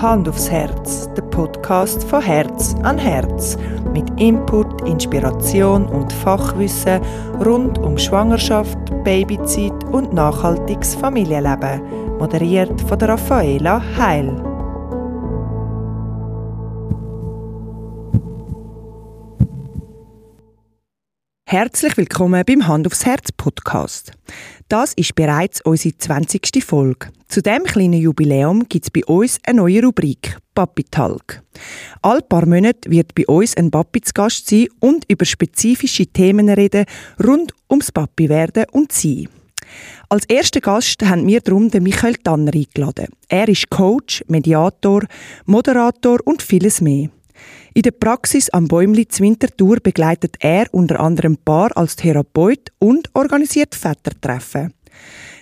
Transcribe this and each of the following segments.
Hand aufs Herz, der Podcast von Herz an Herz. Mit Input, Inspiration und Fachwissen rund um Schwangerschaft, Babyzeit und nachhaltiges Familienleben. Moderiert von der Raffaela Heil. Herzlich willkommen beim Hand aufs Herz Podcast. Das ist bereits unsere 20. Folge. Zu dem kleinen Jubiläum gibt es bei uns eine neue Rubrik, Papi Talk. All paar Monate wird bei uns ein Papi zu Gast sein und über spezifische Themen reden rund ums Papi werden und sein. Als ersten Gast haben wir darum den Michael Tanner eingeladen. Er ist Coach, Mediator, Moderator und vieles mehr. In der Praxis am Bäumli Winterthur begleitet er unter anderem Paar als Therapeut und organisiert Vätertreffen.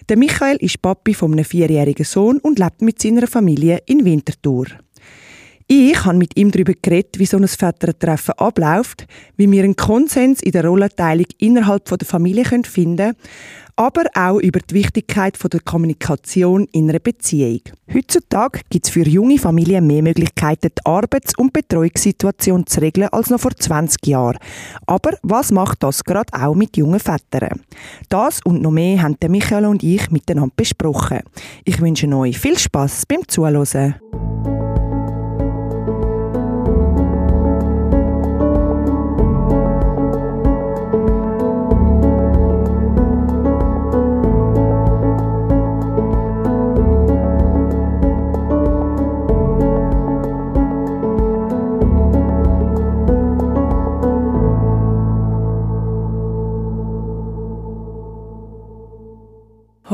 Der Michael ist Papi von einem vierjährigen Sohn und lebt mit seiner Familie in Winterthur. Ich habe mit ihm darüber geredet, wie so ein Vätertreffen abläuft, wie wir einen Konsens in der Rollenteilung innerhalb der Familie finden können, aber auch über die Wichtigkeit der Kommunikation in einer Beziehung. Heutzutage gibt es für junge Familien mehr Möglichkeiten, die Arbeits- und Betreuungssituation zu regeln als noch vor 20 Jahren. Aber was macht das gerade auch mit jungen Vätern? Das und noch mehr haben Michael und ich miteinander besprochen. Ich wünsche euch viel Spaß beim Zuhören.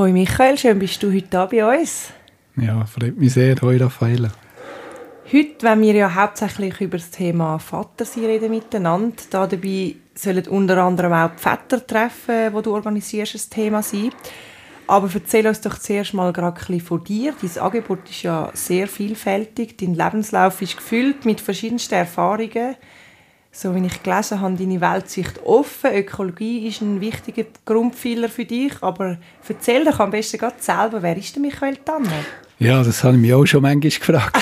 Hoi Michael, schön bist du heute da bei uns. Ja, freut mich sehr. Hoi Raffaella. Heute wenn wir ja hauptsächlich über das Thema Vatersein reden miteinander. Da dabei sollen unter anderem auch die Väter treffen, wo du organisierst, ein Thema sein. Aber erzähl uns doch zuerst mal gerade ein bisschen von dir. Dein Angebot ist ja sehr vielfältig. Dein Lebenslauf ist gefüllt mit verschiedensten Erfahrungen so wie ich gelesen habe, deine Weltsicht offen. Ökologie ist ein wichtiger Grundpfeiler für dich. Aber erzähl doch am besten gerade selber, wer ist der Michael Tanner? Ja, das habe ich mich auch schon manchmal gefragt.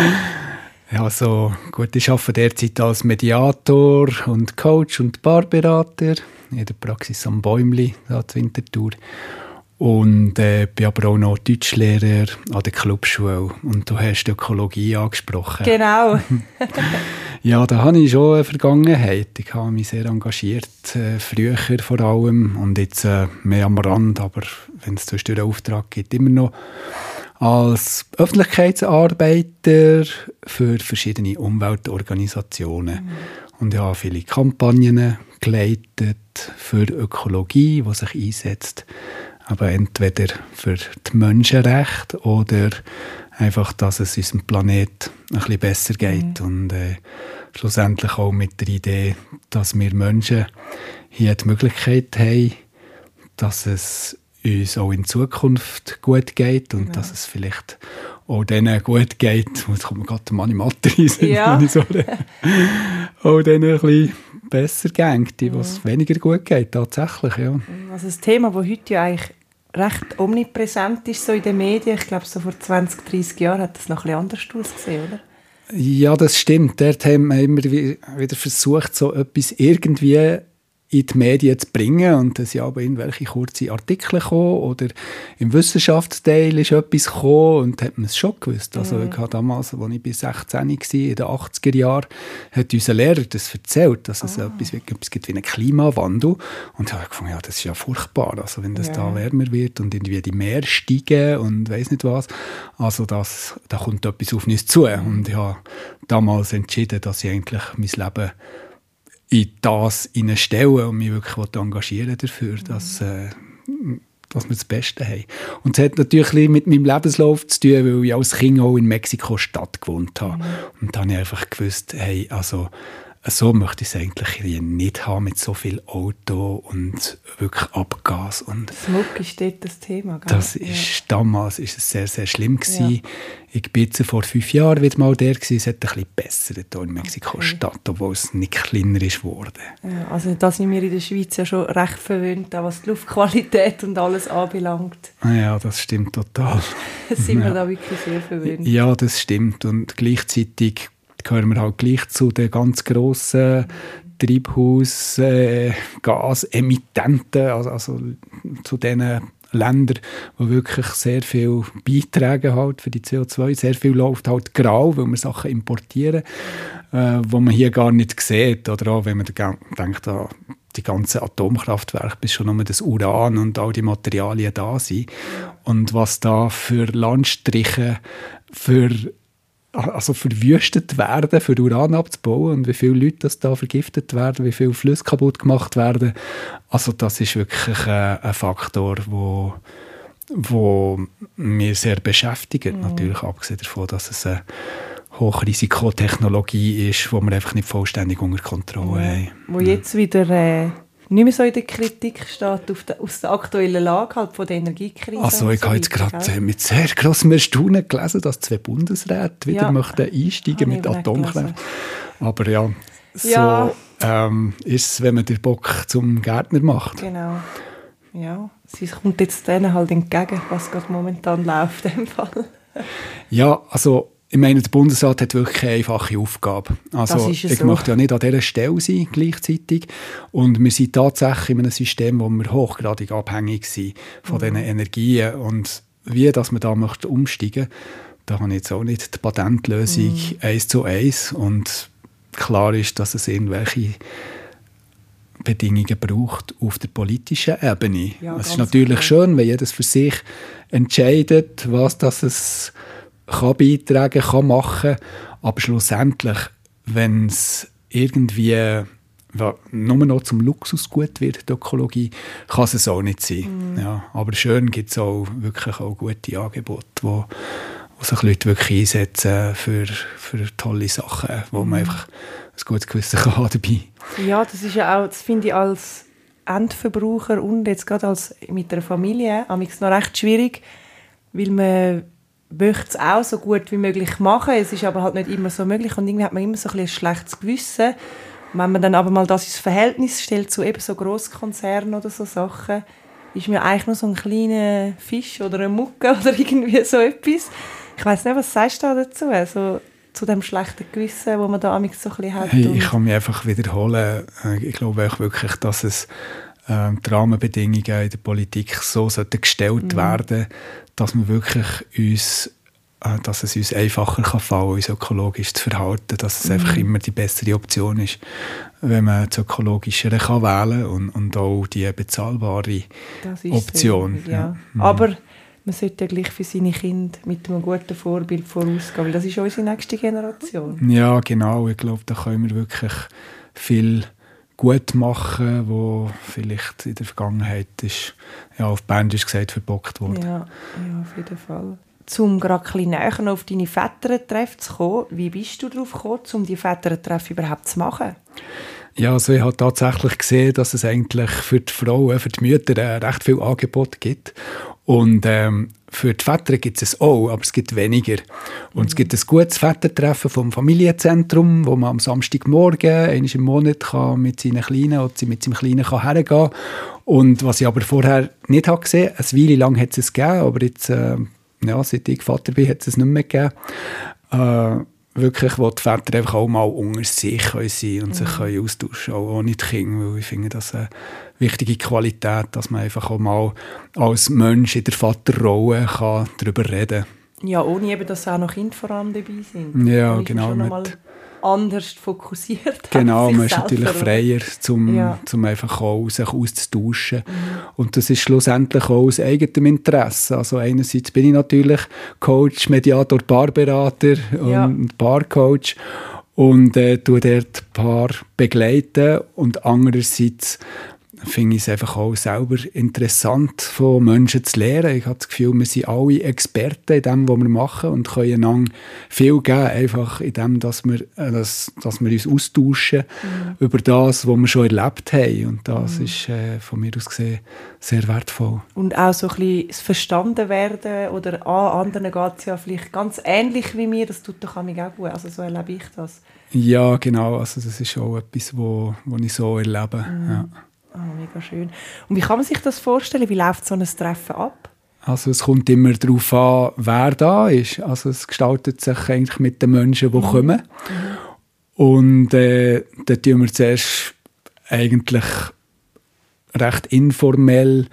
ja, so, gut, ich arbeite derzeit als Mediator und Coach und Paarberater in der Praxis am Bäumli, da in Winterthur. Und äh, bin aber auch noch Deutschlehrer an der Clubschule. Und du hast Ökologie angesprochen. Genau. ja, da habe ich schon eine Vergangenheit. Ich habe mich sehr engagiert, äh, früher vor allem. Und jetzt äh, mehr am Rand, aber wenn es durch den Auftrag geht, immer noch als Öffentlichkeitsarbeiter für verschiedene Umweltorganisationen. Mhm. Und ich habe viele Kampagnen geleitet für Ökologie, die sich einsetzt aber entweder für die Menschenrechte oder einfach, dass es unserem Planet ein bisschen besser geht mhm. und äh, schlussendlich auch mit der Idee, dass wir Menschen hier die Möglichkeit haben, dass es uns auch in Zukunft gut geht und ja. dass es vielleicht auch denen gut geht, jetzt kommt mir gerade der Mann im Mathe rein, ja. wenn ich so auch denen ein bisschen besser geht, die, was mhm. weniger gut geht, tatsächlich, ja. Also das Thema, das heute ja eigentlich recht omnipräsent ist so in den Medien, ich glaube so vor 20, 30 Jahren hat das noch ein bisschen anders ausgesehen, oder? Ja, das stimmt. Dort haben wir immer wieder versucht, so etwas irgendwie in die Medien zu bringen. Und es sind aber irgendwelche kurze Artikel gekommen oder im Wissenschaftsteil ist etwas gekommen und hat man es schon gewusst. Also mhm. ich habe damals, als ich bis 16 war, in den 80er Jahren, hat unser Lehrer das erzählt, dass es oh. etwas, etwas gibt wie einen Klimawandel. Und ich habe gefunden, ja, das ist ja furchtbar, also wenn das ja. da wärmer wird und irgendwie die Meer steigen und weiß nicht was. Also das, da kommt etwas auf uns zu. Und ich habe damals entschieden, dass ich eigentlich mein Leben in das stellen und mich wirklich engagieren dafür, mhm. dass, äh, dass wir das Beste haben. Und es hat natürlich mit meinem Lebenslauf zu tun, weil ich als Kind auch in Mexiko-Stadt gewohnt habe. Mhm. Und dann habe ich einfach gewusst, hey, also so möchte ich es eigentlich nicht haben mit so viel Auto und wirklich Abgas. Und Smog ist dort das Thema. Gell? Das ist, ja. Damals ist es sehr, sehr schlimm gewesen. Ja. Ich bin jetzt vor fünf Jahren wieder mal der gewesen. Es hat ein bisschen besser hier in Mexiko-Stadt, okay. obwohl es nicht kleiner ist geworden. Ja, also da sind wir in der Schweiz ja schon recht verwöhnt, was die Luftqualität und alles anbelangt. Ja, das stimmt total. sind wir da wirklich sehr verwöhnt. Ja, das stimmt. Und gleichzeitig gehören wir halt gleich zu den ganz grossen Treibhausgasemittenten, äh, also, also zu den Ländern, die wirklich sehr viel beitragen halt für die CO2. Sehr viel läuft halt grau, weil wir Sachen importieren, äh, wo man hier gar nicht sieht. Oder auch, wenn man denkt, ah, die ganzen Atomkraftwerke, bis schon nur das Uran und all die Materialien da sind. Und was da für Landstriche, für also verwüstet werden, für Uran abzubauen und wie viele Leute das da vergiftet werden, wie viele Flüsse kaputt gemacht werden. Also das ist wirklich äh, ein Faktor, wo, wo mir sehr beschäftigt, mhm. natürlich abgesehen davon, dass es eine Hochrisikotechnologie ist, die wir einfach nicht vollständig unter Kontrolle mhm. haben. Wo jetzt wieder äh, nicht mehr so in der Kritik steht, auf der, aus der aktuellen Lage halt von der Energiekrise. Also ich so habe jetzt gerade mit sehr grossem Erstaunen gelesen, dass zwei Bundesräte wieder ja. möchten einsteigen mit Atomkraft. Aber ja, so ja. Ähm, ist es, wenn man den Bock zum Gärtner macht. Genau. Ja, es kommt jetzt denen halt entgegen, was gerade momentan läuft in dem Fall. ja, also ich meine, der Bundesrat hat wirklich eine einfache Aufgabe. Also ich so. möchte ja nicht an dieser Stelle sein gleichzeitig. Und wir sind tatsächlich in einem System, wo wir hochgradig abhängig sind von mhm. diesen Energien. Und wie dass man da möchte umsteigen da habe ich jetzt auch nicht die Patentlösung mhm. eins zu eins. Und klar ist, dass es irgendwelche Bedingungen braucht auf der politischen Ebene. Ja, es ist natürlich klar. schön, wenn jedes für sich entscheidet, was das es kann beitragen, kann machen, aber schlussendlich, wenn es irgendwie nur noch zum Luxusgut wird, die Ökologie, kann es auch nicht sein. Mm. Ja, aber schön gibt es auch wirklich auch gute Angebote, wo, wo sich Leute wirklich einsetzen für, für tolle Sachen, wo man einfach ein gutes Gewissen kann haben dabei. Ja, das ist ja auch, das finde ich als Endverbraucher und jetzt gerade als mit einer Familie noch recht schwierig, weil man möchte es auch so gut wie möglich machen. Es ist aber halt nicht immer so möglich und irgendwie hat man immer so ein, ein schlechtes Gewissen. Und wenn man dann aber mal das ins Verhältnis stellt zu eben so Grosskonzernen oder so Sachen, ist mir eigentlich nur so ein kleiner Fisch oder eine Mucke oder irgendwie so etwas. Ich weiß nicht, was sagst du dazu? Also, zu dem schlechten Gewissen, wo man da so ein bisschen hat? Hey, ich kann mich einfach wiederholen. Äh, ich glaube auch wirklich, dass es äh, die Rahmenbedingungen in der Politik so sollten gestellt mhm. werden, dass wir wirklich uns äh, dass es uns einfacher kann fallen, uns ökologisch zu verhalten, dass es mhm. einfach immer die bessere Option ist, wenn man das Ökologischere kann wählen und, und auch die bezahlbare Option. Sehr, ja. ja. Mhm. Aber man sollte ja gleich für seine Kinder mit einem guten Vorbild vorausgehen, weil das ist unsere nächste Generation. Ja, genau. Ich glaube, da können wir wirklich viel gut machen, wo vielleicht in der Vergangenheit ist, ja, auf Bandisch gesagt, verbockt wurde. Ja, ja auf jeden Fall. Um gerade ein näher auf deine Väterentreffen zu kommen, wie bist du darauf gekommen, um die Väterentreffen überhaupt zu machen? Ja, also ich habe tatsächlich gesehen, dass es eigentlich für die Frauen, für die Mütter äh, recht viel Angebot gibt. Und ähm, für die Väter gibt es auch, aber es gibt weniger. Und es gibt ein gutes Vätertreffen vom Familienzentrum, wo man am Samstagmorgen, einmal im Monat, kann mit seinen Kleinen oder mit seinem Kleinen kann hergehen kann. Und was ich aber vorher nicht habe gesehen, eine Weile lang hat es es gegeben, aber jetzt, äh, ja, seit ich Vater bin, hat es es nicht mehr gegeben. Äh, wirklich, wo die Väter einfach auch mal unter sich können sein und mhm. sich können austauschen auch ohne die Kinder, weil ich finde das eine wichtige Qualität, dass man einfach auch mal als Mensch in der Vaterrolle kann darüber reden kann. Ja, ohne eben, dass auch noch Kinder vor allem dabei sind. Ja, genau. Mit, anders fokussiert Genau, man ist natürlich freier, um ja. zum einfach auch sich auszutauschen. Mhm. Und das ist schlussendlich auch aus eigenem Interesse. Also einerseits bin ich natürlich Coach, Mediator, Paarberater ja. und Paarcoach und äh, tue dort Paar begleiten und andererseits finde ich es einfach auch selber interessant, von Menschen zu lernen. Ich habe das Gefühl, wir sind alle Experten in dem, was wir machen und können einander viel geben, einfach in dem, dass wir, äh, dass, dass wir uns austauschen mhm. über das, was wir schon erlebt haben. Und das mhm. ist äh, von mir aus gesehen sehr wertvoll. Und auch so ein bisschen das Verstanden werden oder an anderen geht es ja vielleicht ganz ähnlich wie mir, das tut doch auch gut. Also so erlebe ich das. Ja, genau. Also das ist auch etwas, wo, wo ich so erlebe. Mhm. Ja. Oh, mega schön. Und wie kann man sich das vorstellen? Wie läuft so ein Treffen ab? Also es kommt immer darauf an, wer da ist. Also es gestaltet sich eigentlich mit den Menschen, die mhm. kommen. Und äh, da tun wir zuerst eigentlich recht informell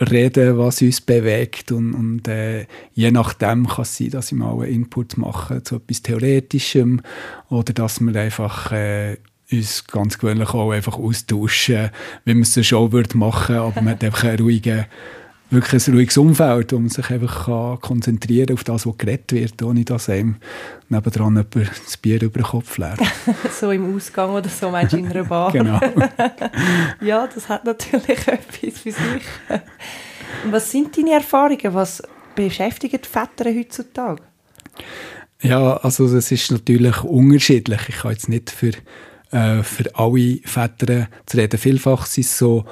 reden, was uns bewegt und, und äh, je nachdem kann es sein, dass ich mal einen Input mache zu etwas Theoretischem oder dass wir einfach äh, uns ganz gewöhnlich auch einfach austauschen, wie man es schon Show würde machen, aber man hat einfach einen ruhigen, wirklich ein ruhiges Umfeld, wo man sich einfach kann konzentrieren kann auf das, was geredet wird, ohne dass einem nebendran jemand das Bier über den Kopf leert. so im Ausgang oder so, meinst du, in einer Bar? genau. ja, das hat natürlich etwas für sich. Was sind deine Erfahrungen? Was beschäftigt Väter heutzutage? Ja, also das ist natürlich unterschiedlich. Ich kann jetzt nicht für äh, für alle Väter zu reden. Vielfach sind es so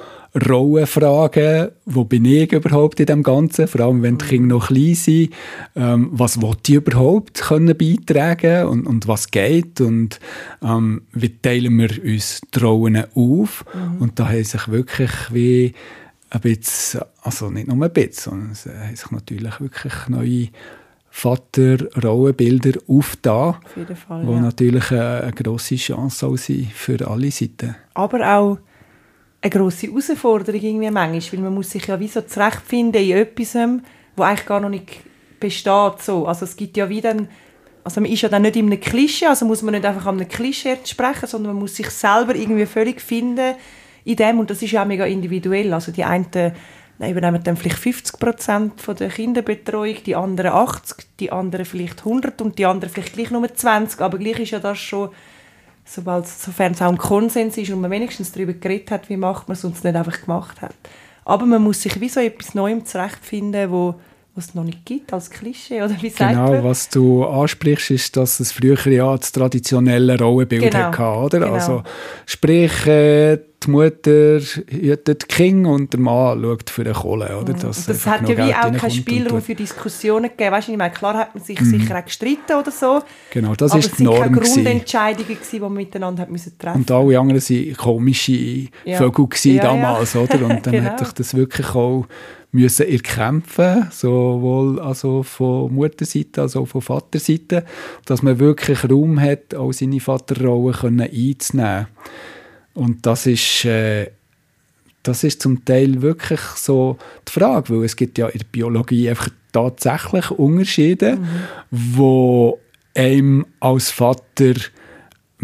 Rollenfragen, wo bin ich überhaupt in dem Ganzen, vor allem wenn die Kinder noch klein sind, ähm, was will ich überhaupt können beitragen? Und, und was geht? Und ähm, wie teilen wir uns die Rollen auf? Mhm. und da haben sich wirklich wie ein bisschen, also nicht nur ein bisschen, sondern es haben sich natürlich wirklich neue Vater-Rollenbilder aufgetan, Auf jeden Fall, wo ja. natürlich eine, eine grosse Chance sein für alle Seiten. Aber auch eine grosse Herausforderung irgendwie manchmal, weil man muss sich ja wie so zurechtfinden in etwas, wo eigentlich gar noch nicht besteht. So. Also es gibt ja wieder also man ist ja dann nicht in einem Klischee, also muss man nicht einfach an einem Klischee entsprechen, sondern man muss sich selber irgendwie völlig finden in dem und das ist ja auch mega individuell. Also die einen übernehmen dann vielleicht 50 Prozent von der Kinderbetreuung, die anderen 80, die anderen vielleicht 100 und die anderen vielleicht gleich nur 20. Aber gleich ist ja das schon, sobald, sofern es auch ein Konsens ist und man wenigstens darüber geredet hat, wie macht man es und es nicht einfach gemacht hat. Aber man muss sich wie so etwas Neuem zurechtfinden, wo was es noch nicht gibt als Klischee oder wie sagt Genau, man? was du ansprichst, ist, dass es früher ja das traditionelle Rollenbild genau. hatte, oder? Genau. Also sprich, äh, die Mutter hütet King und der Mann schaut für den Kohle. Oder? Das, das hat ja wie auch keinen Spielraum für Diskussionen gegeben. Weißt du, ich meine, klar hat man sich mm. sicher auch gestritten oder so. Genau, das ist die Norm. Aber es waren keine Grundentscheidungen, die man miteinander müssen treffen Und alle anderen waren komische ja. Vögel ja, damals. Ja. Oder? Und dann genau. hat sich das wirklich auch müssen erkämpfen, sowohl also von Mutterseite als auch von Vaterseite, dass man wirklich Raum hat, auch seine Vaterrolle einzunehmen. Und das ist, äh, das ist zum Teil wirklich so die Frage, weil es gibt ja in der Biologie einfach tatsächlich Unterschiede, mhm. wo einem als Vater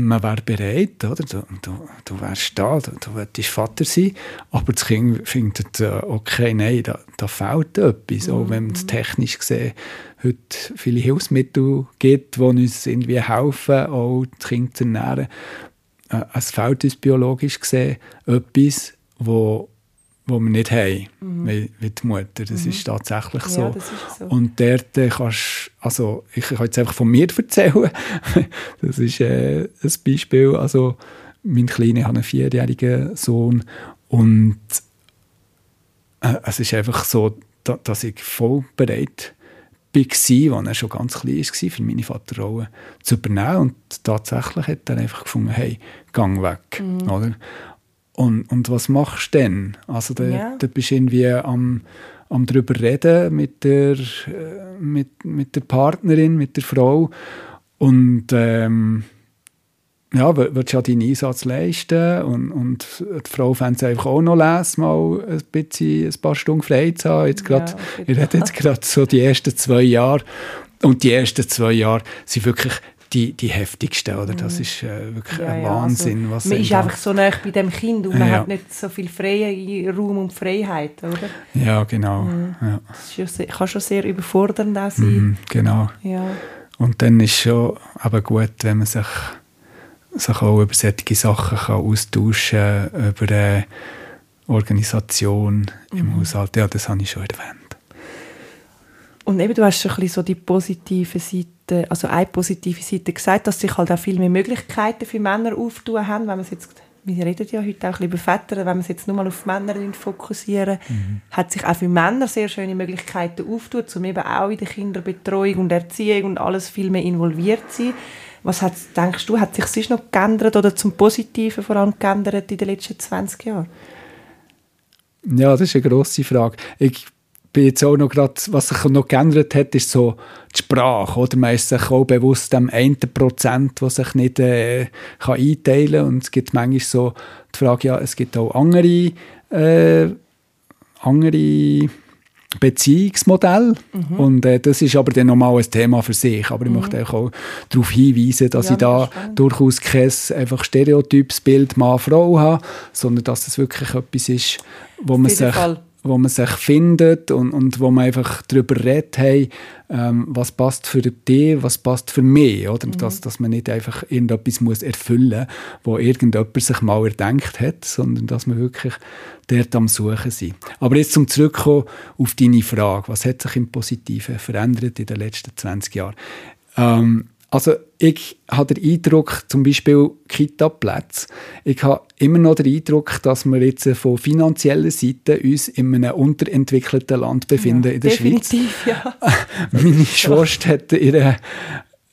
man wäre bereit, oder? Du, du, du wärst da, du, du würdest Vater sein, aber das Kind findet, äh, okay, nein, da, da fehlt etwas, mhm. auch wenn es technisch gesehen heute viele Hilfsmittel gibt, die uns irgendwie helfen, auch das Kind zu ernähren äh, es fehlt uns biologisch gesehen etwas, wo, wo wir nicht haben, mhm. wie, wie, die Mutter. Das mhm. ist tatsächlich so. Ja, ist so. Und dort äh, kannst also ich kann jetzt einfach von mir erzählen, das ist äh, ein Beispiel, also mein Kleiner hat einen vierjährigen Sohn und äh, es ist einfach so, da, dass ich voll bereit war, als er schon ganz klein war, für meine Vaterrolle zu übernehmen. Und tatsächlich hat er einfach gefunden, hey, gang weg. Mhm. Oder? Und, und was machst du denn? Also da, ja. da bist du irgendwie am, am darüber reden mit der, äh, mit, mit der Partnerin, mit der Frau. Und ähm, ja, willst ja deinen Einsatz leisten und, und die Frau fände es einfach auch noch lesen, mal ein, bisschen, ein paar Stunden frei zu haben. Jetzt grad, ja, ich rede jetzt gerade so die ersten zwei Jahre und die ersten zwei Jahre sind wirklich die, die heftigsten, oder? Das mhm. ist äh, wirklich ja, ein Wahnsinn. Ja, also, man ist einfach so nah bei dem Kind und man ja. hat nicht so viel freie Raum und Freiheit, oder? Ja, genau. Mhm. Ja. Das sehr, kann schon sehr überfordernd auch sein. Mhm, genau. Ja. Und dann ist es schon aber gut, wenn man sich sich auch über solche Sachen kann austauschen kann, über, äh, Organisation mhm. im Haushalt. Ja, das habe ich schon erwähnt. Und eben, du hast schon ein bisschen so die positive Seite, also eine positive Seite gesagt, dass sich halt auch viel mehr Möglichkeiten für Männer auftun haben, wenn man es jetzt wir reden ja heute auch über Väter, wenn wir es jetzt nur mal auf Männer fokussieren, mhm. hat sich auch für Männer sehr schöne Möglichkeiten auftun, um eben auch in der Kinderbetreuung und Erziehung und alles viel mehr involviert zu sein. Was hat, denkst du, hat sich sonst noch geändert oder zum Positiven vor allem geändert in den letzten 20 Jahren? Ja, das ist eine grosse Frage. Ich bin jetzt auch noch gerade, was sich noch geändert hat, ist so die Sprache. Oder? Man ist sich auch bewusst dem einen Prozent, der sich nicht äh, kann einteilen kann. Und es gibt manchmal so die Frage, ja, es gibt auch andere, äh, andere Beziehungsmodelle. Mhm. Und äh, das ist aber dann nochmal ein Thema für sich. Aber ich mhm. möchte auch darauf hinweisen, dass ja, ich da durchaus kein einfach stereotypes Bild Mann-Frau habe, sondern dass es wirklich etwas ist, wo man sich... Fall wo man sich findet und, und wo man einfach darüber redet, hey, ähm, was passt für dich, was passt für mich, oder? Mhm. Dass, dass man nicht einfach irgendetwas muss erfüllen muss, wo irgendjemand sich mal erdenkt hat, sondern dass man wirklich dort am Suchen sein. Aber jetzt zum Zurückkommen auf deine Frage, was hat sich im Positiven verändert in den letzten 20 Jahren? Ähm, also ich habe den Eindruck, zum Beispiel Kita-Plätze, ich habe immer noch den Eindruck, dass wir jetzt von finanzieller Seite uns in einem unterentwickelten Land befinden ja, in der definitiv, Schweiz. Ja. Meine Schwester hat ihre,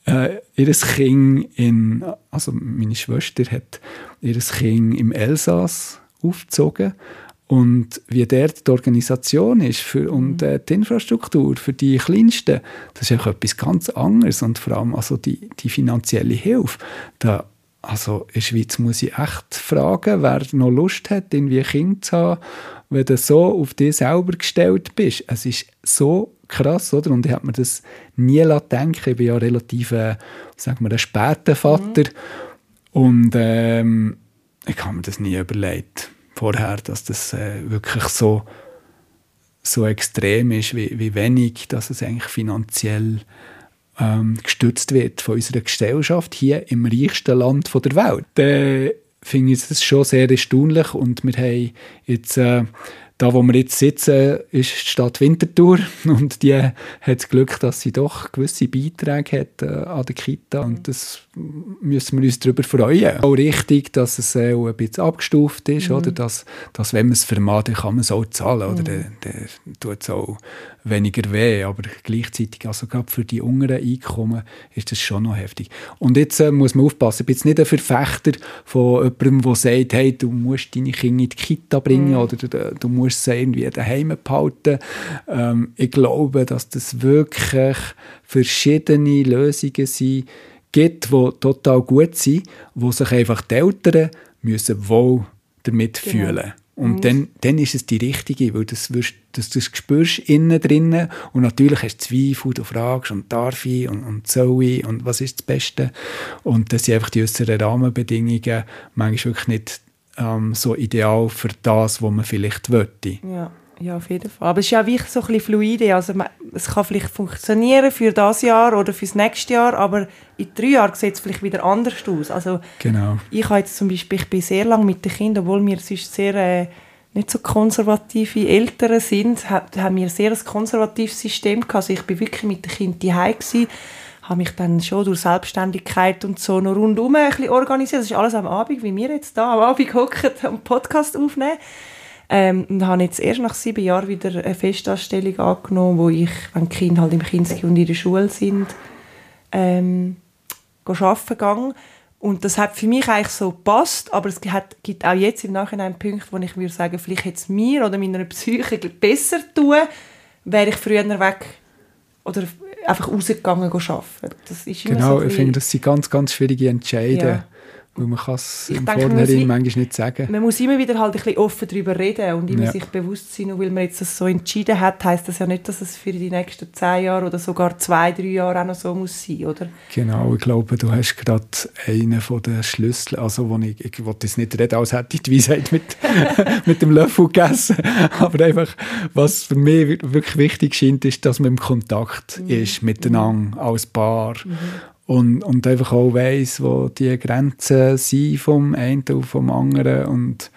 äh, ihr Kind in, also meine Schwester hat ihr Kind im Elsass aufgezogen und wie dort die Organisation ist für, und mhm. äh, die Infrastruktur für die Kleinsten, das ist auch etwas ganz anderes. Und vor allem also die, die finanzielle Hilfe. Da, also in der Schweiz muss ich echt fragen, wer noch Lust hat, irgendwie ein Kind zu haben, wenn du so auf dich selber gestellt bist. Es ist so krass, oder? Und ich habe mir das nie denken Ich bin ja relativ, äh, sagen wir, ein später Vater. Mhm. Und ähm, ich habe mir das nie überlegt vorher, dass das äh, wirklich so, so extrem ist, wie, wie wenig, dass es eigentlich finanziell ähm, gestützt wird von unserer Gesellschaft hier im reichsten Land der Welt. Dann finde ich das schon sehr erstaunlich und wir haben jetzt äh, da, wo wir jetzt sitzen, ist die Stadt Winterthur und die hat das Glück, dass sie doch gewisse Beiträge hat äh, an der Kita und das müssen wir uns darüber freuen. Auch richtig, dass es äh, auch ein bisschen abgestuft ist, mhm. oder? Dass, dass wenn man es vermag, kann man es auch zahlen, oder? Mhm. Dann, dann tut es auch weniger weh, aber gleichzeitig, also gerade für die unteren Einkommen ist das schon noch heftig. Und jetzt äh, muss man aufpassen, ich bin jetzt nicht ein Verfechter von jemandem, der sagt, hey, du musst deine Kinder in die Kita bringen mhm. oder du, du musst musst sie irgendwie daheim behalten. Ähm, ich glaube, dass das wirklich verschiedene Lösungen sind, gibt, die total gut sind, wo sich einfach die Eltern müssen wohl damit genau. fühlen und mhm. dann, dann ist es die richtige, weil das, wirst, das, das spürst innen drinnen und natürlich hast du Zweifel, du fragst und darf ich und, und soll ich und was ist das Beste und das sind einfach die äußeren Rahmenbedingungen manchmal wirklich nicht ähm, so ideal für das, was man vielleicht wollte. Ja. Ja, auf jeden Fall. Aber es ist ja wirklich so ein bisschen fluide. Also man, es kann vielleicht funktionieren für das Jahr oder fürs nächste Jahr, aber in drei Jahren sieht es vielleicht wieder anders aus. Also genau. ich habe jetzt zum Beispiel, ich bin sehr lange mit den Kindern, obwohl wir sonst sehr äh, nicht so konservative Eltern sind, haben wir sehr ein konservatives System gehabt. Also ich bin wirklich mit den Kindern gewesen habe mich dann schon durch Selbstständigkeit und so noch rundum ein bisschen organisiert. Das ist alles am Abend, wie wir jetzt da am Abend hocken und Podcast aufnehmen. Ähm, und habe jetzt erst nach sieben Jahren wieder eine Festanstellung angenommen, wo ich, wenn die Kinder halt im Kinski und in der Schule sind, ähm, arbeiten gegangen. Und das hat für mich eigentlich so gepasst, aber es hat, gibt auch jetzt im Nachhinein Punkte, wo ich würde sagen, vielleicht hätte es mir oder meiner Psyche besser tun, wäre ich früher weg oder einfach rausgegangen arbeiten. Das ist genau, so ich finde, das sind ganz, ganz schwierige Entscheidungen. Ja. Weil man kann es im denke, Vornherein manchmal nicht sagen. Man muss immer wieder halt ein bisschen offen darüber reden und immer ja. sich bewusst sein, nur weil man jetzt das so entschieden hat, heißt das ja nicht, dass es für die nächsten zehn Jahre oder sogar zwei, drei Jahre auch noch so muss sein, oder? Genau, ich glaube, du hast gerade einen von den Schlüsseln, also wo ich, ich wollte jetzt nicht reden, als hätte ich die Weisheit mit, mit dem Löffel gegessen, aber einfach, was für mich wirklich wichtig scheint, ist, dass man im Kontakt mhm. ist miteinander als Paar mhm und, und einfach auch weiss, wo die Grenzen sind vom einen und vom anderen und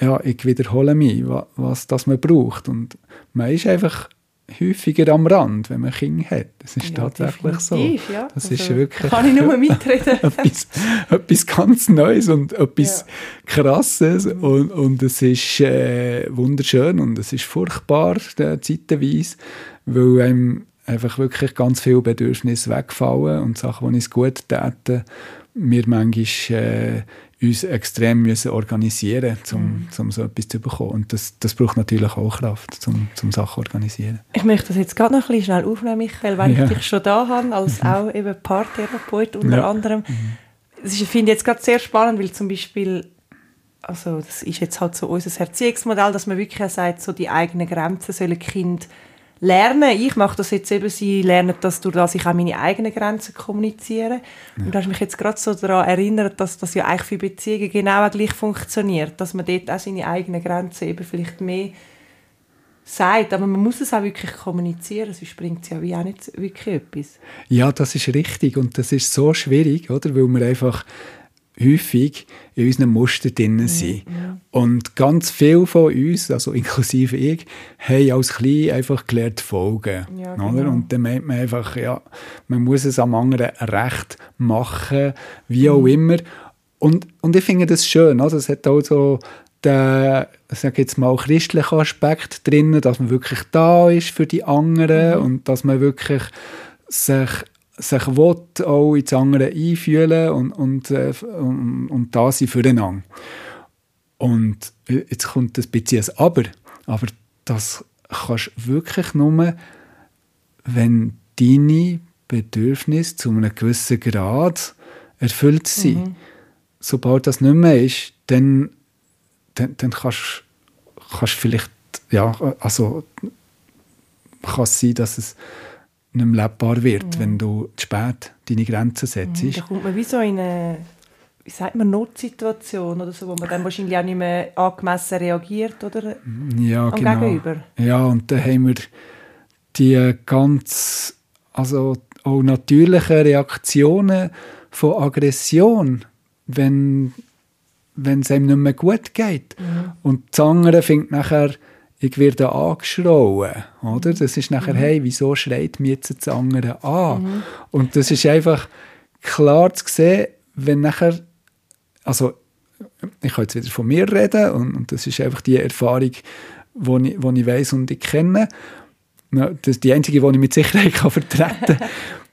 ja, ich wiederhole mich, was, was das man braucht. Und man ist einfach häufiger am Rand, wenn man Kinder hat. Das ist ja, tatsächlich so. Ja. Das also, ist wirklich kann ich nur mitreden. etwas, etwas ganz Neues und etwas ja. Krasses mhm. und, und es ist äh, wunderschön und es ist furchtbar äh, zeitweise, weil einem einfach wirklich ganz viele Bedürfnisse wegfallen und Sachen, die uns gut täten, wir manchmal äh, uns extrem müssen organisieren müssen, um, mhm. um so etwas zu bekommen. Und das, das braucht natürlich auch Kraft, um, um Sachen zu organisieren. Ich möchte das jetzt gerade noch ein bisschen schnell aufnehmen, Michael, weil ja. ich dich schon da habe, als mhm. auch eben Paartherapeut unter ja. anderem. Mhm. Das ist, finde ich jetzt gerade sehr spannend, weil zum Beispiel also das ist jetzt halt so unser Erziehungsmodell, dass man wirklich sagt, so die eigenen Grenzen sollen Kind lernen. Ich mache das jetzt eben, sie lernen das, durch das ich auch meine eigenen Grenzen kommuniziere. Ja. Und du hast mich jetzt gerade so daran erinnert, dass das ja eigentlich für Beziehungen genau gleich funktioniert, dass man dort auch seine eigenen Grenzen eben vielleicht mehr sagt, aber man muss es auch wirklich kommunizieren, sonst bringt es ja wie auch nicht wirklich etwas. Ja, das ist richtig und das ist so schwierig, oder? Weil man einfach häufig in unseren Mustern drin mhm, sind. Mhm. Und ganz viele von uns, also inklusive ich, haben als Klein einfach gelernt folgen. Ja, genau. Und dann meint man einfach, ja, man muss es am anderen recht machen, wie auch mhm. immer. Und, und ich finde das schön, also es hat auch so den, sag jetzt mal, christlichen Aspekt drin, dass man wirklich da ist für die anderen mhm. und dass man wirklich sich sich will, auch ins andere einfühlen und, und, äh, und, und da sein füreinander. Und jetzt kommt ein bisschen ein Aber. Aber das kannst du wirklich nur, wenn deine Bedürfnisse zu einem gewissen Grad erfüllt sind. Mhm. Sobald das nicht mehr ist, dann, dann, dann kannst du vielleicht, ja, also kann es sein, dass es nicht mehr lebbar wird, mhm. wenn du zu spät deine Grenzen setzt. Mhm, da kommt man wie so in eine wie sagt man, Notsituation oder so, wo man dann wahrscheinlich auch nicht mehr angemessen reagiert oder ja, am genau. Gegenüber. Ja, und dann haben wir die ganz, also auch natürlichen Reaktionen von Aggression, wenn, wenn es einem nicht mehr gut geht. Mhm. Und das andere findet nachher ich werde angeschrauen, oder? Das ist nachher, mhm. hey, wieso schreit mich jetzt das andere an? Mhm. Und das ist einfach klar zu sehen, wenn nachher, also ich kann jetzt wieder von mir reden und, und das ist einfach die Erfahrung, die ich, ich weiß und ich kenne. Das, die einzige, die ich mit Sicherheit kann vertreten kann,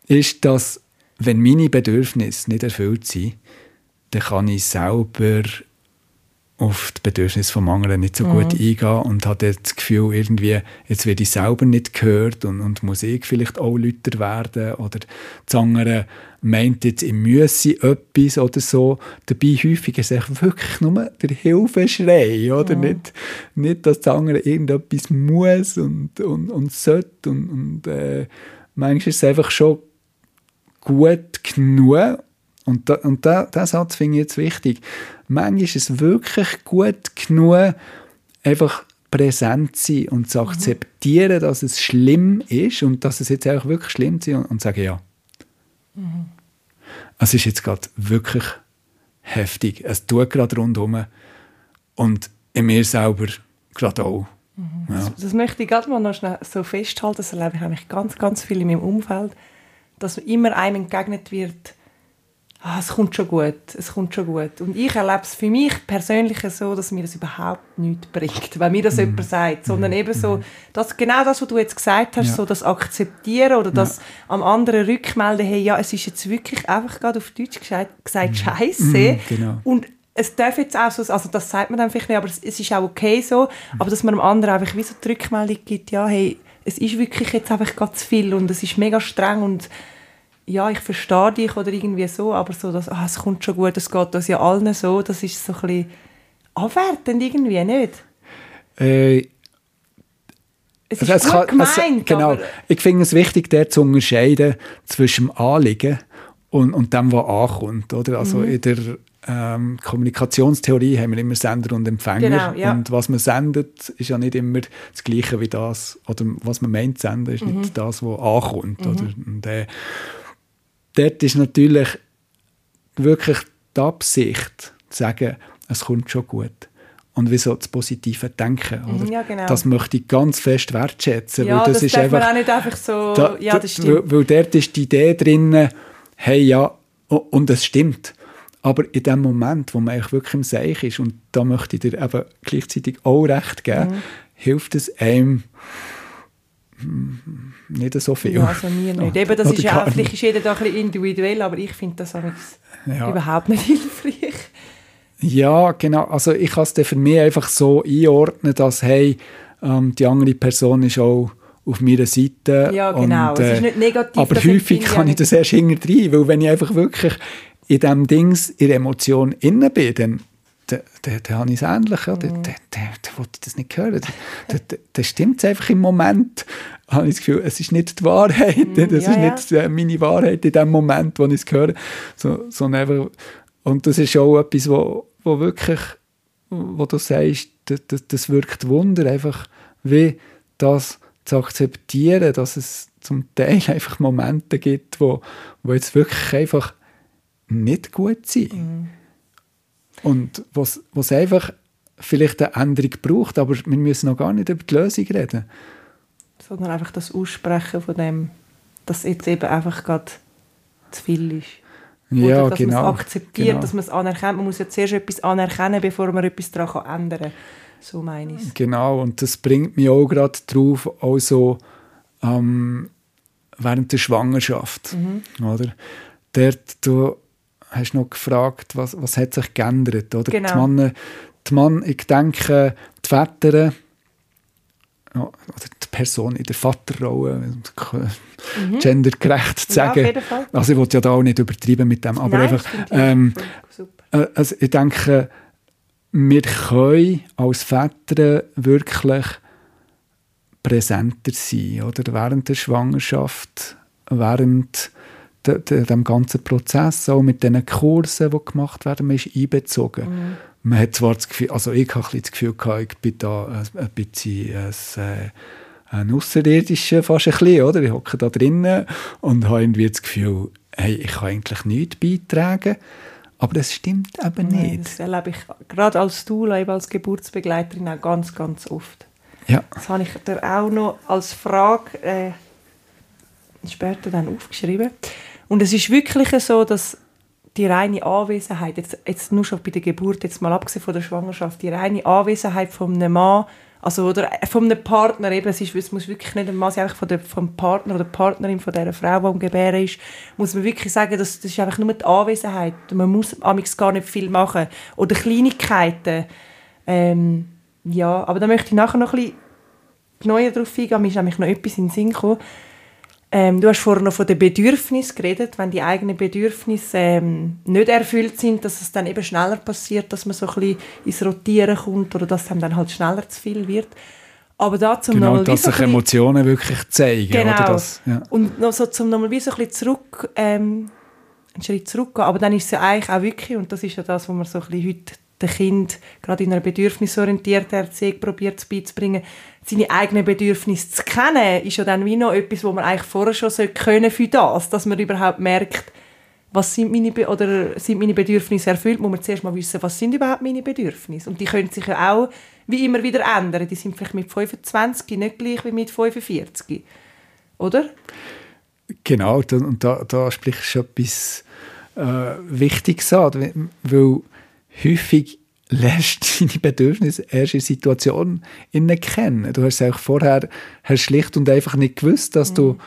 ist, dass wenn meine Bedürfnisse nicht erfüllt sind, dann kann ich selber auf die Bedürfnisse vom anderen nicht so mhm. gut eingehen und hat das Gefühl, irgendwie, jetzt werde ich selber nicht gehört und, und muss ich vielleicht auch lauter werden oder das andere meint jetzt, ich müsse etwas oder so. Dabei häufig ist es wirklich nur der Hilfeschrei, oder? Mhm. Nicht, nicht, dass das andere irgendetwas muss und, und, und sollte und, und äh, manchmal ist es einfach schon gut genug und, da, und da, diesen Satz finde ich jetzt wichtig. Manchmal ist es wirklich gut genug, einfach präsent zu sein und zu mhm. akzeptieren, mhm. dass es schlimm ist und dass es jetzt auch wirklich schlimm ist und, und sagen, ja. Mhm. Es ist jetzt gerade wirklich heftig. Es tut gerade rundherum und in mir selber gerade auch. Mhm. Ja. Das, das, möchte ich gerade mal noch schnell so festhalten. Das erlebe ich eigentlich ganz, ganz viel in meinem Umfeld, dass immer einem entgegnet wird, ah, es kommt schon gut, es kommt schon gut. Und ich erlebe es für mich persönlich so, dass mir das überhaupt nichts bringt, wenn mir das mm. jemand sagt, sondern mm. eben so, dass genau das, was du jetzt gesagt hast, ja. so das Akzeptieren oder das ja. am anderen rückmelden, hey, ja, es ist jetzt wirklich einfach gerade auf Deutsch gesagt, gesagt mm. Scheiße. Mm, genau. Und es darf jetzt auch so, also das sagt man dann vielleicht nicht, aber es, es ist auch okay so, mm. aber dass man dem anderen einfach wie so die Rückmeldung gibt, ja, hey, es ist wirklich jetzt einfach ganz viel und es ist mega streng und ja, ich verstehe dich oder irgendwie so, aber so, dass, ah, es kommt schon gut, es geht das ja allen so, das ist so ein bisschen abwertend irgendwie, nicht? Äh, es ist also, gut gemeint, also, genau. Ich finde es wichtig, der zu unterscheiden zwischen dem Anliegen und, und dem, was ankommt. Oder? Also mhm. in der ähm, Kommunikationstheorie haben wir immer Sender und Empfänger. Genau, ja. Und was man sendet, ist ja nicht immer das Gleiche wie das, oder was man meint senden, ist mhm. nicht das, was ankommt. Mhm. Oder? Und, äh, dort ist natürlich wirklich die Absicht, zu sagen, es kommt schon gut. und wie so das positive Denken. Mhm, Oder? ja, genau. Das möchte ich ganz fest wertschätzen. Ja, weil das, das ist einfach, man auch nicht einfach so... da- ja, da- das stimmt. Weil, weil dort ist die Idee drin, hey, ja, und es stimmt. Aber in dem Moment, wo man eigentlich wirklich im Seich ist, und da möchte ich dir eben gleichzeitig auch recht geben, Mhm. hilft es einem nicht so viel. Ja, also mir nicht. Eben, das ist ja auch, vielleicht ist jeder da ein bisschen individuell, aber ich finde das Ja. überhaupt nicht hilfreich. Ja, genau. Also ich kann es für mich einfach so einordnen, dass hey, ähm, die andere Person ist auch auf meiner Seite. Ja, genau. Und, es ist äh, nicht negativ. aber häufig empfinde kann ich das erst hinterher, weil wenn ich einfach wirklich in diesem Dings, in der Emotion innen bin, dann dann habe ich es ähnlich. Ja. Mhm. Dann, dann, dann wollte das nicht hören. Dann, dann, dann, dann stimmt es einfach im Moment. habe ich das Gefühl, es ist nicht die Wahrheit. Das Mhm, ja, ist nicht meine Wahrheit in dem Moment, wo ich es höre. So, sondern einfach, und das ist auch etwas, wo, wo wirklich, wo du sagst, das, das, das wirkt Wunder, einfach wie das zu akzeptieren, dass es zum Teil einfach Momente gibt, wo, wo jetzt wirklich einfach nicht gut sind. Und was was einfach vielleicht eine Änderung braucht, aber wir müssen noch gar nicht über die Lösung reden. Sondern einfach das Aussprechen von dem, dass jetzt eben einfach gerade zu viel ist. Ja, Oder dass genau. man es akzeptiert, genau. dass man es anerkennt. Man muss ja zuerst etwas anerkennen, bevor man etwas daran kann ändern kann. So meine ich. Genau, und das bringt mich auch gerade drauf, also ähm, während der Schwangerschaft. Mhm. Oder? Dort, du hast noch gefragt, was, was hat sich geändert? Oder? Genau. Die Männer, die Mann, ich denke, die Väter, ja, oder die Person in der Vaterrolle, gendergerecht zu Mhm. Ja, auf sagen. jeden Fall. also ich will ja da auch nicht übertreiben mit dem, aber Nein, einfach, ähm, super. äh, also ich denke, wir können als Väter wirklich präsenter sein, oder? Während der Schwangerschaft, während dem ganzen Prozess, auch mit den Kursen, die gemacht werden, man ist einbezogen. Mhm. Man hat zwar das Gefühl, also ich bisschen das Gefühl gehabt, ich bin da ein, bisschen ein, äh, ein Außerirdischer fast ein bisschen, oder? Ich hocke da drinnen und habe irgendwie das Gefühl, hey, ich kann eigentlich nichts beitragen. Aber das stimmt eben Nein, nicht. Das erlebe ich gerade als Doula, eben als Geburtsbegleiterin auch ganz, ganz oft. Ja, Das habe ich dir auch noch als Frage äh, später dann aufgeschrieben. Und es ist wirklich so, dass die reine Anwesenheit, jetzt, jetzt nur schon bei der Geburt, jetzt mal abgesehen von der Schwangerschaft, die reine Anwesenheit von einem Mann, also oder von einem Partner, eben, es, ist, es muss wirklich nicht ein Mann sein, einfach von der, vom Partner oder Partnerin von dieser Frau, die am Gebären ist, muss man wirklich sagen, das, das ist einfach nur die Anwesenheit. Man muss amigs gar nicht viel machen. Oder Kleinigkeiten. Ähm, ja, aber da möchte ich nachher noch ein bisschen neuer darauf eingehen. Mir ist nämlich noch etwas in den Sinn gekommen. Ähm, du hast vorhin noch von den Bedürfnissen geredet. Wenn die eigenen Bedürfnisse ähm, nicht erfüllt sind, dass es dann eben schneller passiert, dass man so ein bisschen ins Rotieren kommt oder dass einem dann halt schneller zu viel wird. Aber da zum genau, dass sich Emotionen wirklich zeigen. Genau. Oder das, ja. Und noch so zum nochmal wie so ein bisschen zurück, ähm, einen Schritt zurückgehen. Aber dann ist es ja eigentlich auch wirklich, und das ist ja das, was man so ein bisschen heute den Kind gerade in einer bedürfnisorientierten Erziehung probiert beizubringen, seine eigenen Bedürfnisse zu kennen, ist ja dann wie noch etwas, wo man eigentlich vorher schon können für das, dass man überhaupt merkt, was sind meine, Be oder sind meine Bedürfnisse erfüllt, muss man zuerst mal wissen, was sind überhaupt meine Bedürfnisse. Und die können sich ja auch wie immer wieder ändern. Die sind vielleicht mit 25 nicht gleich wie mit 45. Oder? Genau, und da, da sprichst du etwas äh, Wichtiges an, weil häufig lässt du deine Bedürfnisse erst in Situationen innen kennen. Du hast auch vorher hast schlicht und einfach nicht gewusst, dass du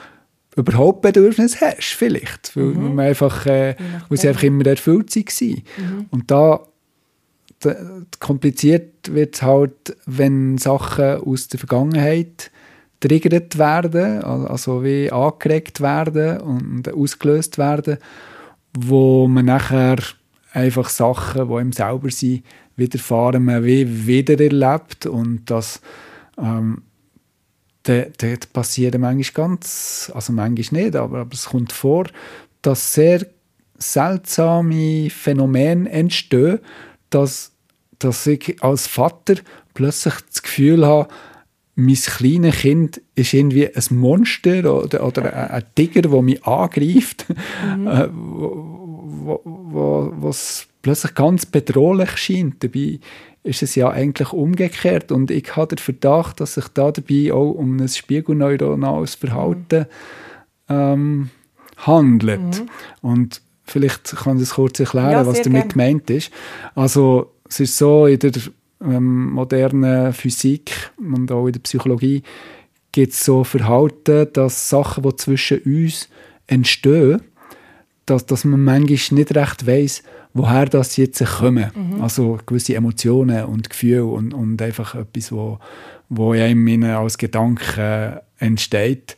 überhaupt Bedürfnisse hast, vielleicht, weil man einfach, äh, weil sie einfach immer erfüllt waren. Und da da- kompliziert wird es halt, wenn Sachen aus der Vergangenheit triggert werden, al- also wie angeregt werden und ausgelöst werden, wo man nachher einfach Sachen, die ihm selber sind, widerfahren, man wie wieder erlebt und das ähm, dort, passieren manchmal ganz, also manchmal nicht, aber, aber es kommt vor, dass sehr seltsame Phänomene entstehen, dass, dass ich als Vater plötzlich das Gefühl habe, mein kleines Kind ist irgendwie ein Monster oder, oder ein, Tiger, der mich angreift, äh, wo, wo, wo, was plötzlich ganz bedrohlich scheint. Dabei ist es ja eigentlich umgekehrt. Und ich habe den Verdacht, dass sich da dabei auch um ein spiegelneuronales Verhalten ähm, handelt. Mhm. Und vielleicht kann ich das kurz erklären, ja, was damit gern. gemeint ist. Also es ist so, in der ähm, modernen Physik und auch in der Psychologie gibt es so Verhalten, dass Sachen, die zwischen uns entstehen, dass, dass man manchmal nicht recht weiß, woher das jetzt kommen. Mhm. Also gewisse Emotionen und Gefühle und, und einfach etwas, wo, wo einem als Gedanke entsteht,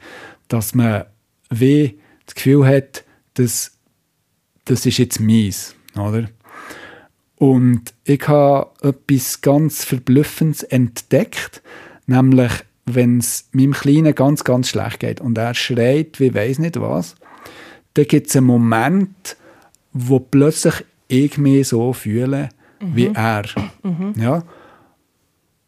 dass man wie das Gefühl hat, dass das ist jetzt mies, oder? Und ich habe etwas ganz Verblüffendes entdeckt, nämlich wenn es meinem Kleinen ganz, ganz schlecht geht und er schreit, wie weiß nicht was, dann gibt es einen Moment, wo plötzlich ich mich so fühle mhm. wie er. Mhm. Ja?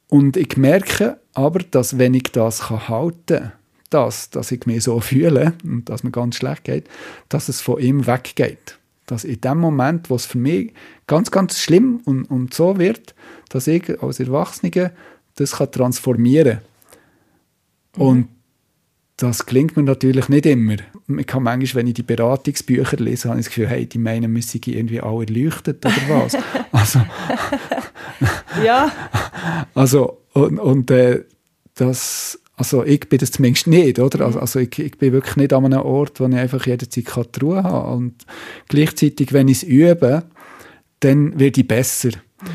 Und ich merke aber, dass wenn ich das halten kann, das, dass ich mich so fühle und dass mir ganz schlecht geht, dass es von ihm weggeht. Dass in dem Moment, wo es für mich ganz, ganz schlimm und, und so wird, dass ich als Erwachsener das kann transformieren kann. Mhm. Und das klingt mir natürlich nicht immer. Ich kann manchmal, wenn ich die Beratungsbücher lese, habe ich das Gefühl, hey, die meinen, müssen irgendwie auch erleuchtet oder was. also, ja. Also, und, und äh, das, also ich bin das zumindest nicht, oder? Also, also ich, ich bin wirklich nicht an einem Ort, wo ich einfach jederzeit die Ruhe habe. Und gleichzeitig, wenn ich es übe, dann wird ich besser. Mhm.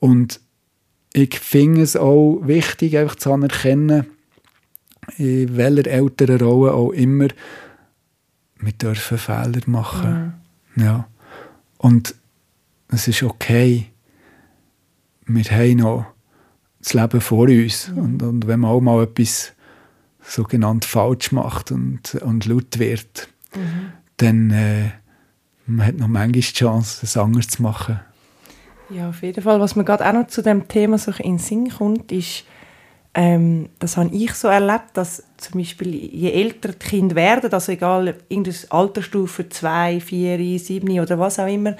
Und ich finde es auch wichtig, einfach zu anerkennen, in welcher älteren Rolle auch immer, wir dürfen Fehler machen. Mhm. Ja. Und es ist okay. Wir haben noch das Leben vor uns. Mhm. Und, und wenn man auch mal etwas sogenannt falsch macht und, und laut wird, mhm. dann äh, man hat noch manchmal die Chance, es anders zu machen. Ja, auf jeden Fall. Was mir gerade auch noch zu dem Thema so in den Sinn kommt, ist, ähm, das habe ich so erlebt, dass zum Beispiel je älter die Kinder werden, also egal, irgendeine Altersstufe, zwei, vier, sieben oder was auch immer,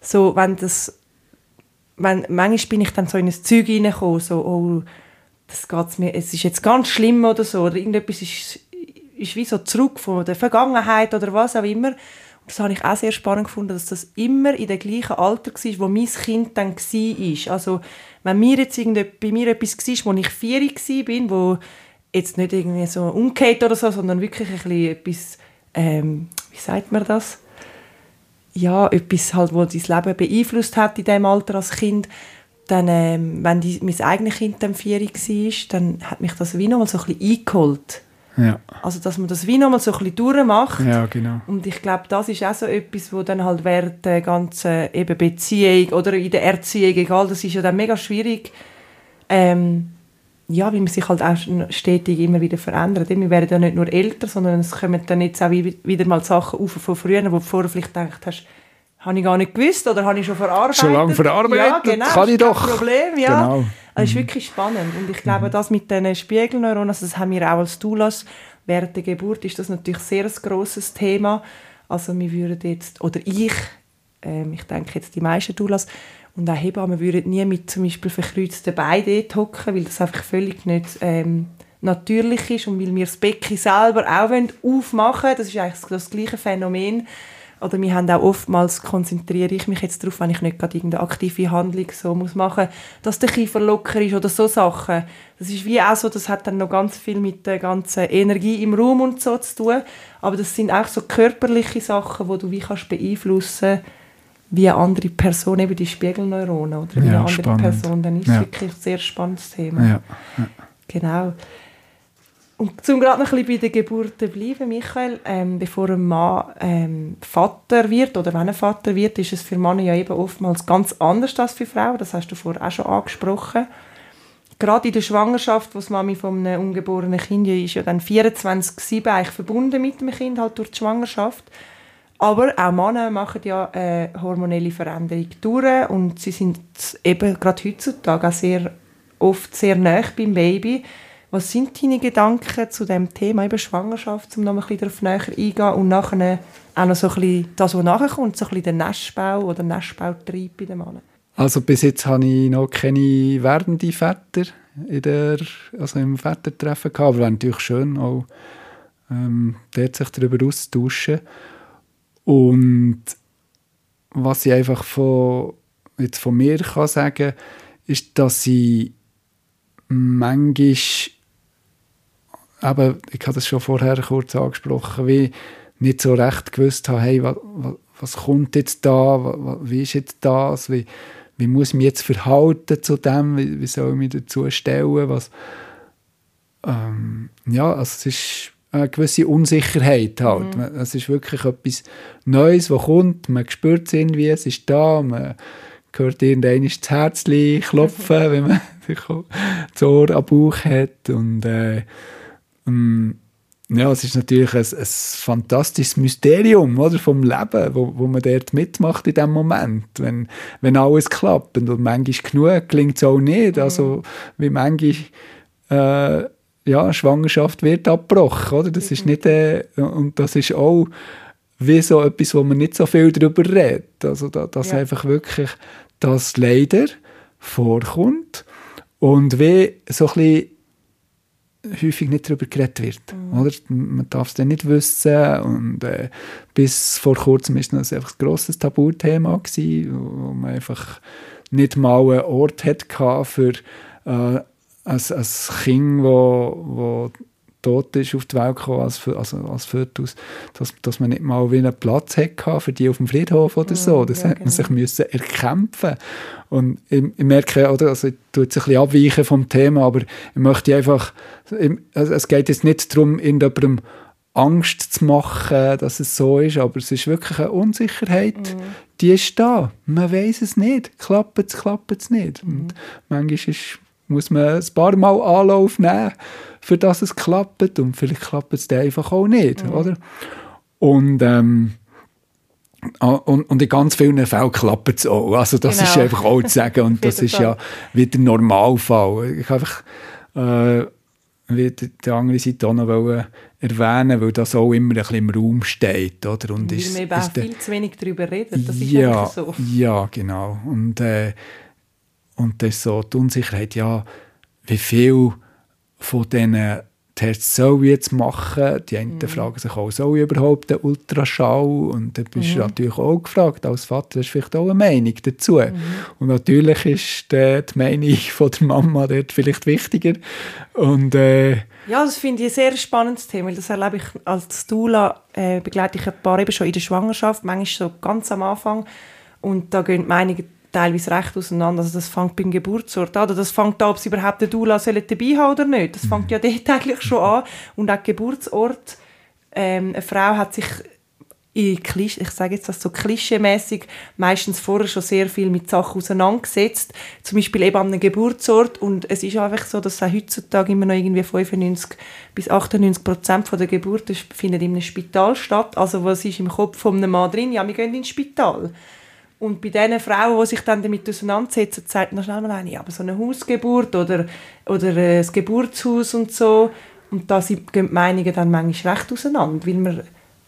so, wenn das, wenn, manchmal bin ich dann so in ein Zeug reingekommen, so, oh, das geht's mir, es ist jetzt ganz schlimm oder so, oder irgendetwas ist, ist wie so zurück von der Vergangenheit oder was auch immer. Das habe ich auch sehr spannend gefunden, dass das immer in dem gleichen Alter war, wo mein Kind dann war. Also wenn mir jetzt bei mir etwas war, wo ich vier war, wo jetzt nicht irgendwie so umgeht oder so, sondern wirklich ein bisschen etwas, ähm, wie sagt man das? Ja, etwas halt, wo dein Leben beeinflusst hat in diesem Alter als Kind, dann, ähm, wenn die, mein eigenes Kind dann vier war, dann hat mich das wie noch mal so ein bisschen eingeholt. Ja. Also, dass man das wie noch mal so ein bisschen durchmacht. Ja, genau. Und ich glaube, das ist auch so etwas, wo dann halt während der ganzen eben Beziehung oder in der Erziehung, egal, das ist ja dann mega schwierig, ähm, ja, weil man sich halt auch stetig immer wieder verändert. Wir werden ja nicht nur älter, sondern es kommen dann jetzt auch wieder mal Sachen auf von früher, wo du vorher vielleicht gedacht hast, habe ich gar nicht gewusst oder habe ich schon verarbeitet. Schon lange verarbeitet? Ja, genau. Kann ich doch. Problem, ja. Genau. Das ist mhm. wirklich spannend. Und ich glaube, das mit den Spiegelneuronen, also das haben wir auch als Doulas, während der Geburt ist das natürlich sehr ein grosses Thema. Also wir würden jetzt, oder ich, ähm, ich denke jetzt die meisten Doulas und auch Hebammen würden nie mit zum Beispiel verkreuzten Beinen dort hocken, weil das einfach völlig nicht ähm, natürlich ist und weil wir das Becken selber auch aufmachen wollen. Das ist eigentlich das gleiche Phänomen oder wir haben auch oftmals, konzentriere ich mich jetzt darauf, wenn ich nicht gerade irgendeine aktive Handlung so muss machen dass der Kiefer locker ist oder so Sachen. Das ist wie auch so, das hat dann noch ganz viel mit der ganzen Energie im Raum und so zu tun. Aber das sind auch so körperliche Sachen, wo du wie kannst beeinflussen wie eine andere Person, eben die Spiegelneuronen oder wie ja, eine andere spannend. Person. Dann ist ja. wirklich ein sehr spannendes Thema. Ja. Ja. Genau. Und zum gerade noch ein bisschen bei der Geburt zu bleiben, Michael, ähm, bevor ein Mann ähm, Vater wird oder wenn er Vater wird, ist es für Männer ja eben oftmals ganz anders als für Frauen. Das hast du vorher auch schon angesprochen. Gerade in der Schwangerschaft, wo die Mami von einem ungeborenen Kind ist, ja dann 24/7 eigentlich verbunden mit dem Kind halt durch die Schwangerschaft. Aber auch Männer machen ja eine hormonelle Veränderung durch und sie sind eben gerade heutzutage auch sehr oft sehr nah beim Baby was sind deine Gedanken zu dem Thema eben Schwangerschaft, um noch ein bisschen darauf näher eingehen und nachher auch noch so ein bisschen das, was nachher kommt, so ein bisschen der Nestbau oder Nestbautrieb bei den Männern? Also bis jetzt habe ich noch keine werdende Väter in der, also im Vätertreffen gehabt, aber wäre natürlich schön, auch ähm, dort sich darüber auszutauschen. Und was ich einfach von, jetzt von mir kann sagen ist, dass ich manchmal, eben, ich habe das schon vorher kurz angesprochen, wie nicht so recht gewusst habe, hey, was, was kommt jetzt da, wie ist jetzt das, wie, wie muss ich mich jetzt verhalten zu dem, wie, wie soll ich mich dazu stellen, was, ähm, ja, also es ist eine gewisse Unsicherheit halt. Mhm. Es ist wirklich etwas Neues, was kommt, man spürt es irgendwie, es ist da, man hört irgendwann das Herz klopfen, wenn man das Ohr am Bauch hat. Und äh, ja, es ist natürlich ein, ein fantastisches Mysterium oder, vom Leben, wo, wo man dort mitmacht in dem Moment, wenn, wenn alles klappt. Und manchmal genug gelingt es auch nicht. Mhm. Also wie manchmal äh, ja, Schwangerschaft wird abgebrochen. Oder? Das mhm. ist nicht, äh, und das ist auch wie so etwas, wo man nicht so viel darüber redet. Also da, dass ja. einfach wirklich das leider vorkommt und wie so ein bisschen häufig nicht darüber geredet wird. Mhm. Oder? Man darf es dann nicht wissen. Und, äh, bis vor kurzem war das einfach ein grosses Tabuthema, gewesen, wo man einfach nicht mal einen Ort hatte für äh, ein, ein Kind, wo tot ist auf die Welt gekommen als, also als Fötus, dass, dass man nicht mal wie einen Platz hatte für die auf dem Friedhof oder so. Das ja, hat man genau. sich müssen erkämpfen Und ich, ich, merke, oder, also ich tue jetzt ein bisschen abweichen vom Thema, aber ich möchte einfach, also es geht jetzt nicht darum, irgendjemandem Angst zu machen, dass es so ist, aber es ist wirklich eine Unsicherheit, mhm. die ist da. Man weiß es nicht. Klappt es, klappt es nicht. Mhm. Und manchmal ist, muss man ein paar Mal Anlauf nehmen für das es klappt und vielleicht klappt es dann einfach auch nicht, mhm. oder? Und, ähm, und, und in ganz vielen Fällen klappt es auch. Also das genau. ist einfach auch zu sagen und das ist ja wieder Normalfall. Ich einfach äh, wie die andere Seite auch noch erwähnen, weil das auch immer ein bisschen im Raum steht. Oder? Und wir eben auch viel zu wenig darüber reden, das ist ja, so. Ja, genau. Und, äh, und das ist so die Unsicherheit, ja, wie viel von diesen Tests soll ich jetzt machen? Die einen mhm. fragen sich auch, soll ich überhaupt einen Ultraschall? Und dann bist mhm. du natürlich auch gefragt, als Vater hast du vielleicht auch eine Meinung dazu. Mhm. Und natürlich ist die, die Meinung von der Mama dort vielleicht wichtiger. Und, äh, ja, das finde ich ein sehr spannendes Thema, das erlebe ich als Dula, äh, begleite ich ein paar eben schon in der Schwangerschaft, manchmal so ganz am Anfang. Und da gehen die Meinungen teilweise recht auseinander. Also das fängt beim Geburtsort an. Oder das fängt an, ob sie überhaupt den Dula dabei haben oder nicht. Das fängt ja dort eigentlich schon an. Und auch Geburtsort. Ähm, eine Frau hat sich in Klisch ich sage jetzt das so klischeemäßig meistens vorher schon sehr viel mit Sachen auseinandergesetzt. Zum Beispiel eben an einem Geburtsort. Und es ist einfach so, dass auch heutzutage immer noch irgendwie 95 bis 98 Prozent der Geburten findet in einem Spital statt. Also was ist im Kopf von einem Mann drin? Ja, wir gehen ins Spital. Und bei den Frauen, die sich dann damit auseinandersetzen, sagt man schnell mal eine, aber so eine Hausgeburt oder, oder äh, das Geburtshaus und so. Und da gehen die Meinungen dann manchmal recht auseinander, weil man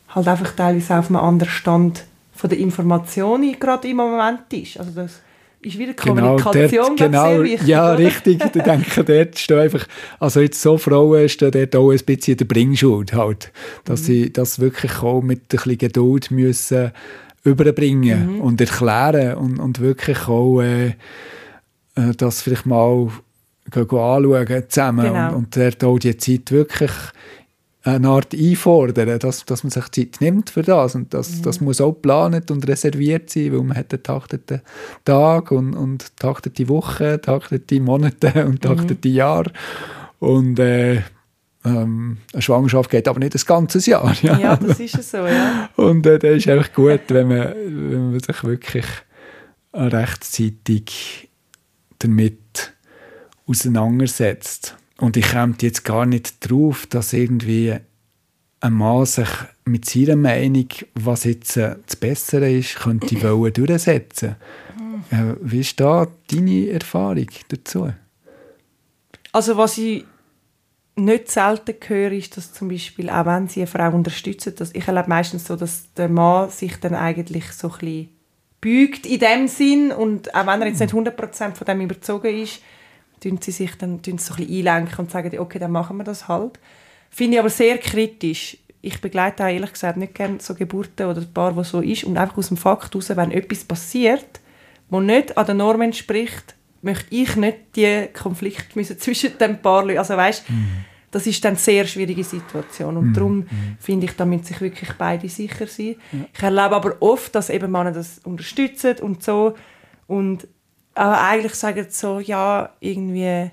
halt einfach teilweise auf einem anderen Stand von der Informationen gerade im Moment ist. Also das ist wieder genau, Kommunikation dort, genau, wichtig. Ja, oder? richtig. Ich denke, dort steht einfach, also jetzt so Frauen stehen dort auch ein bisschen der Bringschuld halt, dass mhm. sie das wirklich auch mit ein bisschen Geduld müssen überbringen mhm. und erklären und, und wirklich auch äh, äh das vielleicht mal anschauen zusammen genau. und, und dort auch die Zeit wirklich eine Art einfordern, dass, dass man sich Zeit nimmt für das und das, mhm. das muss auch geplant und reserviert sein, weil man hat einen takteten Tag und, und taktete Woche, taktete Monate und taktete mhm. Jahre und äh, ähm, eine Schwangerschaft geht aber nicht das ganze Jahr. Ja, ja das ist es so, ja. Und äh, das ist einfach gut, wenn man, wenn man sich wirklich rechtzeitig damit auseinandersetzt. Und ich komme jetzt gar nicht drauf, dass irgendwie ein Mann sich mit seiner Meinung, was jetzt äh, das Bessere ist, könnte wollen durchsetzen. Äh, wie ist da deine Erfahrung dazu? Also was ich nicht selten höre, ist, dass zum Beispiel, auch wenn sie eine Frau unterstützen, dass ich erlebe meistens so, dass der Mann sich dann eigentlich so ein bisschen beugt in dem Sinn und auch wenn er jetzt nicht 100% von dem überzogen ist, tun sie sich dann tun sie so ein einlenken und sagen, okay, dann machen wir das halt. Finde ich aber sehr kritisch. Ich begleite auch ehrlich gesagt nicht gerne so Geburten oder ein Paar, wo so ist und einfach aus dem Fakt heraus, wenn etwas passiert, wo nicht an der Norm entspricht, möchte ich nicht die Konflikte müssen zwischen den Paar Also weißt, mhm. Das ist dann eine sehr schwierige Situation und mhm. darum mhm. finde ich, damit sich wirklich beide sicher sind. Ja. Ich erlebe aber oft, dass eben Männer das unterstützen und so und aber eigentlich sagen so, ja, irgendwie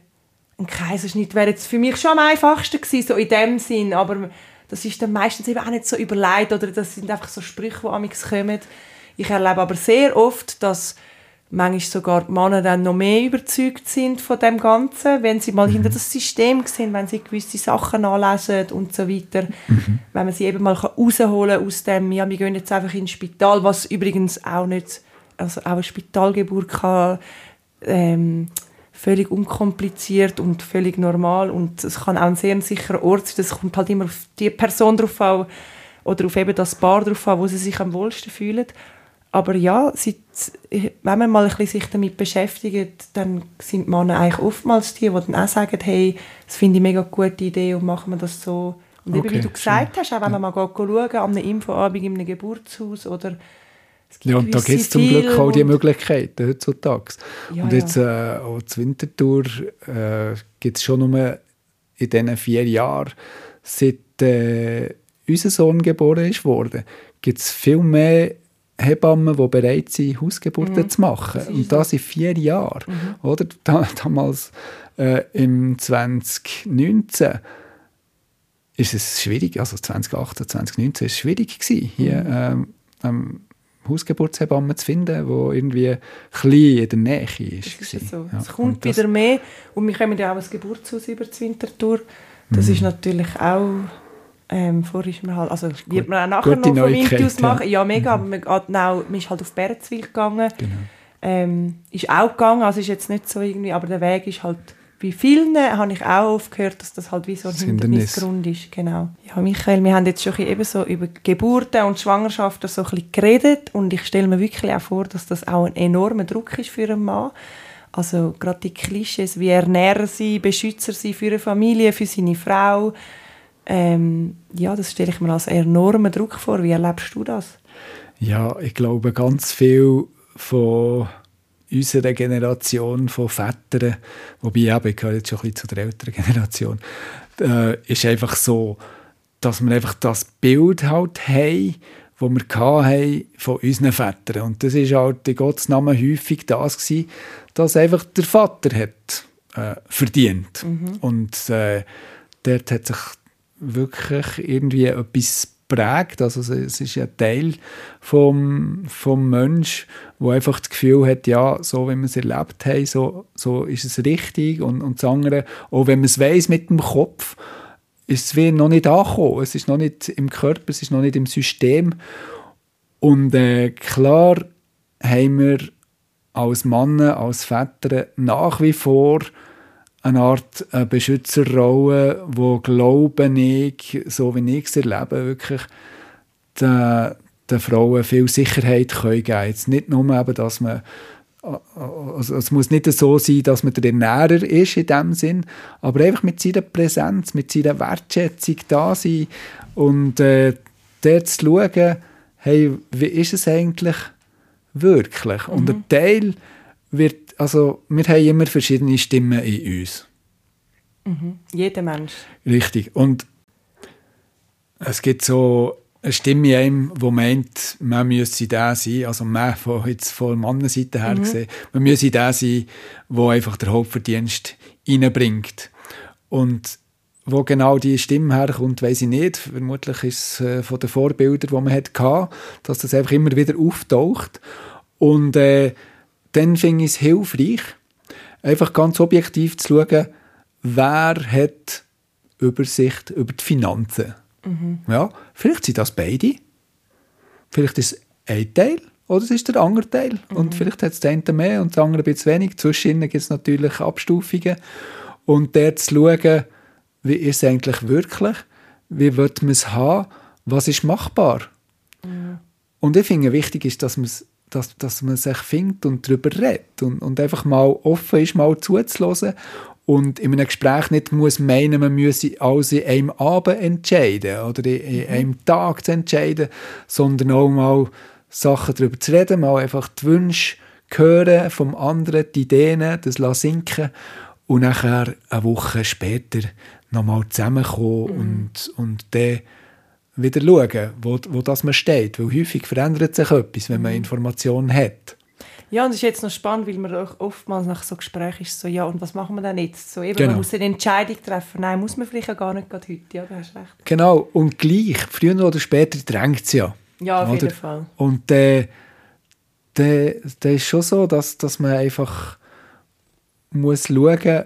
ein Kaiserschnitt wäre jetzt für mich schon am einfachsten gewesen, so in dem Sinn, aber das ist dann meistens eben auch nicht so überlegt oder das sind einfach so Sprüche, die amigs kommen. Ich erlebe aber sehr oft, dass manchmal sogar die Männer dann noch mehr überzeugt sind von dem Ganzen, wenn sie mal mhm. hinter das System sehen, wenn sie gewisse Sachen anlesen und so weiter. Mhm. Wenn man sie eben mal rausholen kann aus dem, ja, wir gehen jetzt einfach ins Spital, was übrigens auch nicht, also auch eine Spitalgeburt kann, ähm, völlig unkompliziert und völlig normal und es kann auch ein sehr sicherer Ort sein. Das kommt halt immer auf die Person drauf an oder auf eben das Paar drauf an, wo sie sich am wohlsten fühlen. Aber ja, seit, wenn man mal ein bisschen sich damit beschäftigt, dann sind Männer eigentlich oftmals die, die dann auch sagen, hey, das finde ich eine mega gute Idee und machen wir das so. Und okay, eben, wie du gesagt schön. hast, auch wenn man mal schauen, an einem Infoabend in einem Geburtshaus oder ja, und da gibt es zum Glück auch die Möglichkeiten heutzutage. Ja, und jetzt ja. äh, auch zur Wintertour äh, gibt es schon nur in diesen vier Jahren, seit äh, unser Sohn geboren ist worden, gibt es viel mehr Hebammen, die bereit sind, Hausgeburten mhm. zu machen. Das und das in vier Jahren. Mhm. Oder? damals äh, im 2019 ist es schwierig, also 2018, 2019 ist es schwierig gewesen, hier mhm. ähm, Hausgeburtshebamme zu finden, die irgendwie klein in der Nähe ist. Das ist so. Ja. Es kommt wieder mehr und wir kommen ja auch ins Geburtshaus über die Wintertour. Das mhm. ist natürlich auch ähm, vorher ist man halt, also wird man auch nachher noch von Winterhaus machen. Ja, mega, mhm. aber man, auch, man ist halt auf Bärenzwil gegangen. Genau. Ähm, ist auch gegangen, also ist jetzt nicht so irgendwie, aber der Weg ist halt bei vielen habe ich auch oft gehört, dass das halt wie so ein Hindernisgrund ist. Genau. Ja, Michael, wir haben jetzt schon eben so über Geburten und Schwangerschaften so ein bisschen geredet und ich stelle mir wirklich auch vor, dass das auch ein enormer Druck ist für einen Mann. Also gerade die Klischees, wie ernähren sie, beschützer sie für eine Familie, für seine Frau. Ähm, ja, das stelle ich mir als enormen Druck vor. Wie erlebst du das? Ja, ich glaube ganz viel von unserer Generation von Vätern, wobei eben, ich gehöre jetzt schon ein bisschen zu der älteren Generation, äh, ist einfach so, dass wir einfach das Bild halt haben, das wir hatten von unseren Vätern. Und das ist halt in Gottes Namen häufig das gewesen, dass einfach der Vater hat äh, verdient. Mhm. Und äh, dort hat sich wirklich irgendwie etwas prägt. Also es ist ein Teil vom, vom Mensch, wo einfach das Gefühl hat, ja, so wie wir es erlebt haben, so, so ist es richtig. Und, und das andere, auch wenn man es weiss mit dem Kopf, ist es wie noch nicht angekommen. Es ist noch nicht im Körper, es ist noch nicht im System. Und äh, klar haben wir als Männer, als Väter nach wie vor eine Art äh, Beschützerrolle, wo glaube ich, so wie ich es erlebe, wirklich den, den Frauen viel Sicherheit können geben Jetzt nicht nur eben, dass man also es muss nicht so sein, dass man der Ernährer ist in dem Sinn, aber einfach mit seiner Präsenz, mit seiner Wertschätzung da sein und äh, dort zu schauen, hey, wie ist es eigentlich wirklich? Mhm. Und ein Teil wird also wir haben immer verschiedene Stimmen in uns. Mhm. Jeder Mensch. Richtig. Und es gibt so eine Stimme in einem, die meint, man müsse der sein, also man von, jetzt von Mannenseite her mhm. gesehen, man müsse der sein, der einfach der Hauptverdienst reinbringt. Und wo genau die Stimme herkommt, weiß ich nicht. Vermutlich ist es äh, von den Vorbildern, die man hatte, dass das einfach immer wieder auftaucht. Und äh, dann finde ich es hilfreich, einfach ganz objektiv zu schauen, wer hat Übersicht über die Finanzen. Mhm. Ja, vielleicht sind das beide. Vielleicht ist es ein Teil oder es ist der andere Teil. Mhm. Und vielleicht hat es den einen mehr und der andere ein bisschen wenig. Zwischen gibt es natürlich Abstufungen. Und dort zu schauen, wie ist es eigentlich wirklich? Wie wird man es haben? Was ist machbar? Mhm. Und ich finde, wichtig ist, dass man es dass, dass man sich findet und darüber redet und, und einfach mal offen ist, mal zuzulassen und in einem Gespräch nicht muss meinen, man müsse alles in einem Abend entscheiden oder in, mhm. einem Tag zu entscheiden, sondern auch mal Sachen darüber zu reden, mal einfach die Wünsche hören vom anderen, die Ideen, das sinken und nachher eine Woche später nochmal zusammenkommen mhm. und, und dann wieder schauen, wo, wo das man steht. Weil häufig verändert sich etwas, wenn man mhm. Informationen hat. Ja, und es ist jetzt noch spannend, weil man oftmals nach so Gesprächen ist so, ja, und was machen wir denn jetzt? So, eben, genau. Man muss eine Entscheidung treffen. Nein, muss man vielleicht auch gar nicht gerade heute. Ja, du hast recht. Genau, und gleich, früher oder später drängt es ja. Ja, auf oder? jeden Fall. Und äh, der, der ist schon so, dass, dass man einfach muss schauen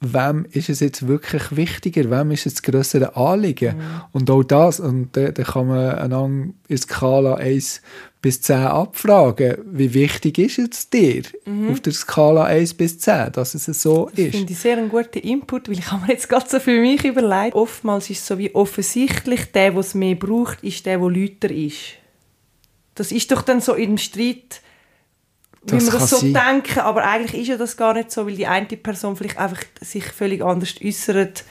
wem ist es jetzt wirklich wichtiger, wem ist es das größere Anliegen. Mhm. Und auch das, und da, da kann man einander in Skala 1 bis 10 abfragen, wie wichtig ist es dir mhm. auf der Skala 1 bis 10, dass es so das ist. Das finde ich sehr einen guten Input, weil ich habe mir jetzt gerade so für mich überlegt, oftmals ist es so wie offensichtlich, der, der es mehr braucht, ist der, der lauter ist. Das ist doch dann so im Streit wie wir das so sein. denken, aber eigentlich ist ja das gar nicht so, weil die eine Person vielleicht einfach sich völlig anders äußert,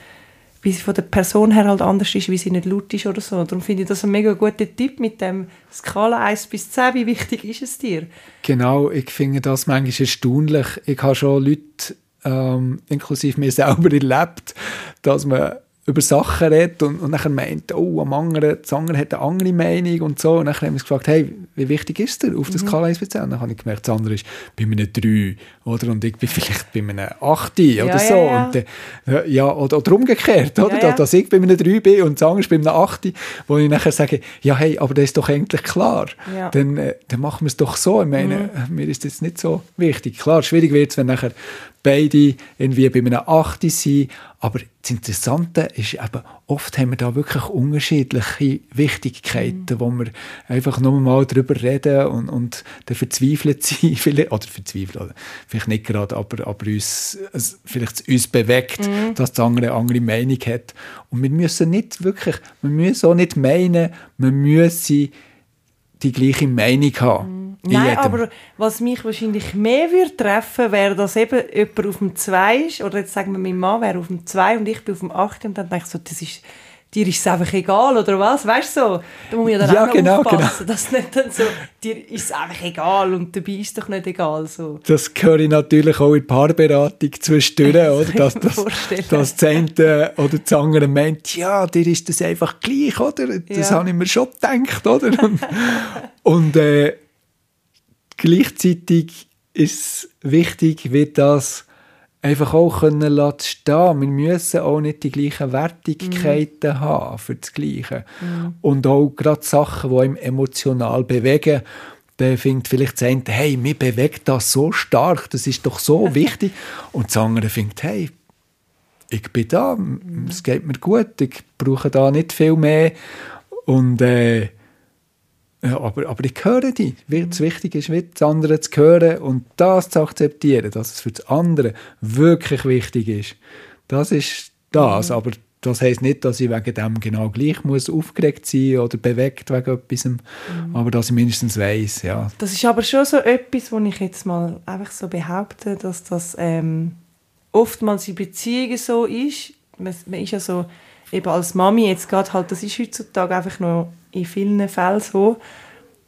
wie sie von der Person her halt anders ist, wie sie nicht laut ist oder so. Darum finde ich das ein mega guter Tipp mit dem Skala 1 bis 10. Wie wichtig ist es dir? Genau, ich finde das manchmal erstaunlich. Ich habe schon Leute, ähm, inklusive mir selber, erlebt, dass man über Sachen redet und, und dann meint, oh, am anderen, das andere hat eine andere Meinung und so. Und dann haben wir uns gefragt, hey, wie wichtig ist der auf der mhm. Skala 1 bis 10? Und dann habe ich gemerkt, das andere ist bei einem 3, oder? Und ich bin vielleicht bei einem 8 ja, oder so. Ja, ja. Und, äh, ja, oder, oder umgekehrt, oder? Ja, Dass ich bei einem 3 bin und das andere ist bei einem 8, wo ich nachher sage, ja, hey, aber das ist doch endlich klar. Dann, äh, dann machen wir es doch so. Ich meine, mhm. Mir ist das nicht so wichtig. Klar, schwierig wird es, wenn nachher beide irgendwie bei einem 8 sind, aber das Interessante ist eben, oft haben wir da wirklich unterschiedliche Wichtigkeiten, mhm. wo wir einfach nur mal darüber reden und, und dann verzweifelt sind, oder verzweifelt, oder vielleicht nicht gerade, aber, aber uns, also vielleicht uns bewegt, mhm. dass der andere eine andere Meinung hat. Und wir müssen nicht wirklich, wir müssen auch nicht meinen, wir müssen die gleiche Meinung haben. Mhm. Nein, aber was mich wahrscheinlich mehr würde treffen, wäre, dass eben jemand auf dem 2 ist, oder jetzt sagen wir, mein Mann wäre auf dem 2 und ich bin auf dem 8 und dann denke ich so, das ist, dir ist es einfach egal, oder was? Weißt du so? Da muss man ja dann ja, auch genau, aufpassen, genau. dass nicht dann so, dir ist es einfach egal und dabei ist es doch nicht egal. So. Das höre ich natürlich auch in der Paarberatung zwischendurch, oder? Dass, dass, dass das eine oder das andere meint, ja, dir ist das einfach gleich, oder? Das ja. habe ich mir schon gedacht, oder? Und, und äh, gleichzeitig ist es wichtig, wie das einfach auch können stehen. Wir müssen auch nicht die gleichen Wertigkeiten mm. haben für das Gleiche. Mm. Und auch gerade Sachen, die einem emotional bewegen, der findet vielleicht das eine, hey, mir bewegt das so stark, das ist doch so wichtig. Und das andere findet, hey, ich bin da, mm. es geht mir gut, ich brauche da nicht viel mehr. Und äh, ja, aber, aber ich höre die. Das Wichtige ist, das andere zu hören und das zu akzeptieren, dass es für das andere wirklich wichtig ist. Das ist das. Mhm. Aber das heisst nicht, dass ich wegen dem genau gleich muss aufgeregt sein oder bewegt wegen etwas, mhm. aber dass ich mindestens weiß, ja. Das ist aber schon so etwas, wo ich jetzt mal einfach so behaupte, dass das ähm, oftmals in Beziehungen so ist. Man, man ist ja so, eben als Mami jetzt gerade halt, das ist heutzutage einfach noch in vielen Fällen so,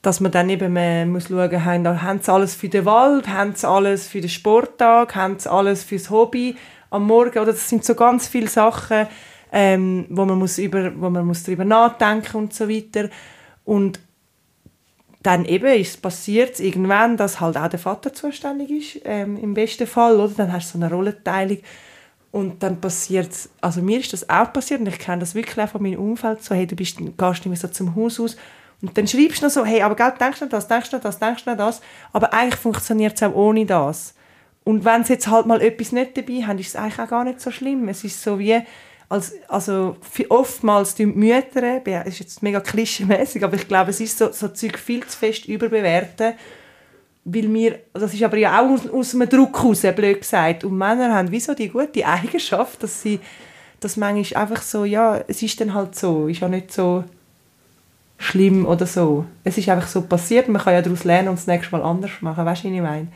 dass man dann eben man muss schauen, haben, haben sie alles für den Wald, haben sie alles für den Sporttag, haben sie alles fürs Hobby am Morgen, oder das sind so ganz viele Sachen, ähm, wo man muss über, wo man muss darüber nachdenken und so weiter und dann eben ist passiert irgendwann, dass halt auch der Vater zuständig ist, ähm, im besten Fall, oder? Dann hast du so eine Rollenteilung und dann passiert also mir ist das auch passiert und ich kenne das wirklich auch von meinem Umfeld, so, hey, du bist, gehst nicht mehr so zum Haus aus und dann schreibst du noch so, hey, aber gell, denkst du das, denkst du das, denkst du das, aber eigentlich funktioniert es auch ohne das. Und wenn sie jetzt halt mal etwas nicht dabei haben, ist es eigentlich auch gar nicht so schlimm. Es ist so wie, als, also oftmals die Mütter, das ist jetzt mega klischeemäßig, aber ich glaube, es ist so, so Zeug viel zu fest überbewerten, weil wir, das ist aber ja auch aus, aus einem Druck heraus, blöd gesagt, und Männer haben wieso die gute Eigenschaft, dass sie, dass manchmal einfach so, ja, es ist dann halt so, ist ja nicht so, schlimm oder so. Es ist einfach so passiert, man kann ja daraus lernen und das nächste Mal anders machen. Weißt du, was ich meine?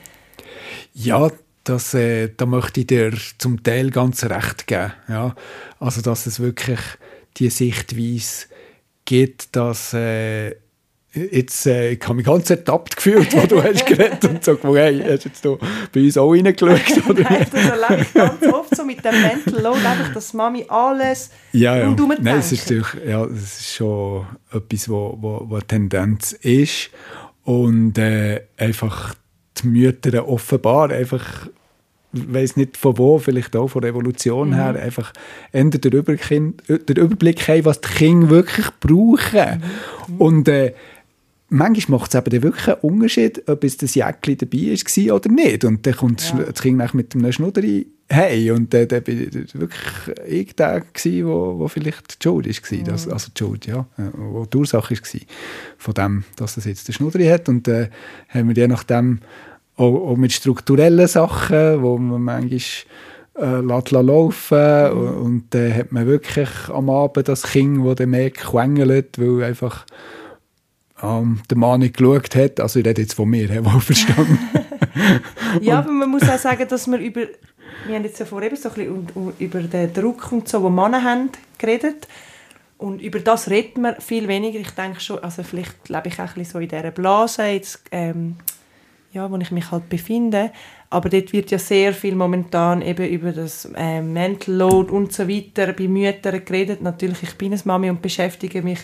Ja, das, äh, da möchte ich dir zum Teil ganz recht geben. Ja? Also, dass es wirklich die Sichtweise gibt, dass äh, jetzt, äh, ich habe mich ganz ertappt gefühlt, wo du hast geredet und so, hey, hast du jetzt da bei uns auch reingeschaut? Oder? Nein, das erlebe ich ganz oft so mit dem Mental Load, einfach, dass Mami alles ja, ja. Nein, es ist, ja, es ist schon etwas, wo, wo, wo eine Tendenz ist und äh, einfach die Mütter offenbar einfach ich weiß nicht von wo, vielleicht auch von der Evolution mhm. her, einfach ändern den, den Überblick haben, was die Kinder wirklich brauchen. Mhm. Und äh, manchmal macht es eben wirklich einen Unterschied, ob es das Jäckchen dabei war oder nicht. Und dann kommt ja. das Kind mit einem Schnudderi hey und dann äh, war wirklich ich der gewesen, wo, wo vielleicht die Schuld war, mhm. das, also die Schuld, ja, äh, wo die Ursache war von dem, dass es jetzt der Schnudderi hat und dann äh, haben wir je nachdem auch, auch mit strukturellen Sachen, wo man manchmal äh, lässt laufen mhm. und dann hat man wirklich am Abend das Kind, das dann mehr quengelt, weil einfach ähm, der Mann nicht geschaut hat. Also ich rede jetzt von mir, wohl verstanden. ja, aber man muss auch sagen, dass wir über, wir haben jetzt ja vorher so ein bisschen über den Druck und so, den Männer haben, geredet. Und über das redet man viel weniger. Ich denke schon, also vielleicht lebe ich auch ein bisschen so in dieser Blase, jetzt, ähm, ja, wo ich mich halt befinde. Aber dort wird ja sehr viel momentan eben über das äh, Mental Load und so weiter bei Müttern geredet. Natürlich, ich bin eine Mami und beschäftige mich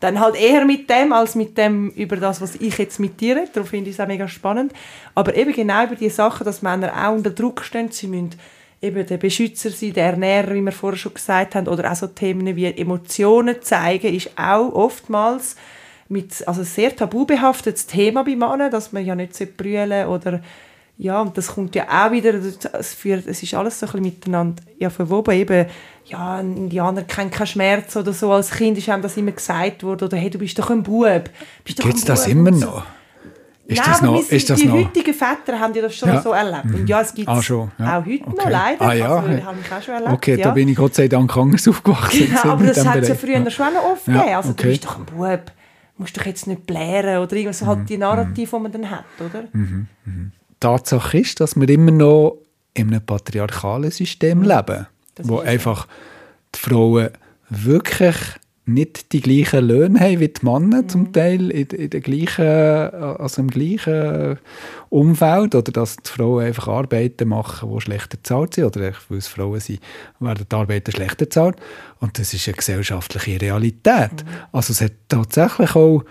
dann halt eher mit dem, als mit dem über das, was ich jetzt mit dir rede. Darum finde ich es auch mega spannend. Aber eben genau über die Sachen, dass Männer auch unter Druck stehen. Sie müssen eben der Beschützer sein, der Ernährer, wie wir vorher schon gesagt haben, oder auch so Themen wie Emotionen zeigen, ist auch oftmals mit, also sehr tabu behaftetes Thema bei Männern, dass man ja nicht brüllen oder ja, und das kommt ja auch wieder, es, führt, es ist alles so ein bisschen miteinander ja, verwoben, eben, ja, ein Indianer kennt keinen Schmerz oder so, als Kind ist einem das immer gesagt worden, oder hey, du bist doch ein Bub. Gibt es das immer noch? Ist Nein, das noch, sind, ist das die noch? heutigen Väter haben ja das schon ja. so erlebt. Und mhm. ja, es gibt ah, ja. auch heute okay. noch, leider. Ah, ja. Also, habe ich auch schon erlebt. Okay, ja. da bin ich Gott sei Dank anders aufgewachsen. Ja, aber das hat es ja früher schon noch oft gegeben. Also okay. du bist doch ein Bub, musst doch jetzt nicht blären oder irgendwas, halt mhm. halt die Narrative, die man dann hat, oder? Mhm. Mhm. Tatsache ist, dass wir immer noch in einem patriarchalen System leben, wo einfach die Frauen wirklich nicht die gleichen Löhne haben wie die Männer mhm. zum Teil in, in der gleichen, also im gleichen Umfeld oder dass die Frauen einfach Arbeiten machen, die schlechter bezahlt sind oder weil es Frauen sind, werden die Arbeiten schlechter bezahlt und das ist eine gesellschaftliche Realität. Mhm. Also es hat tatsächlich auch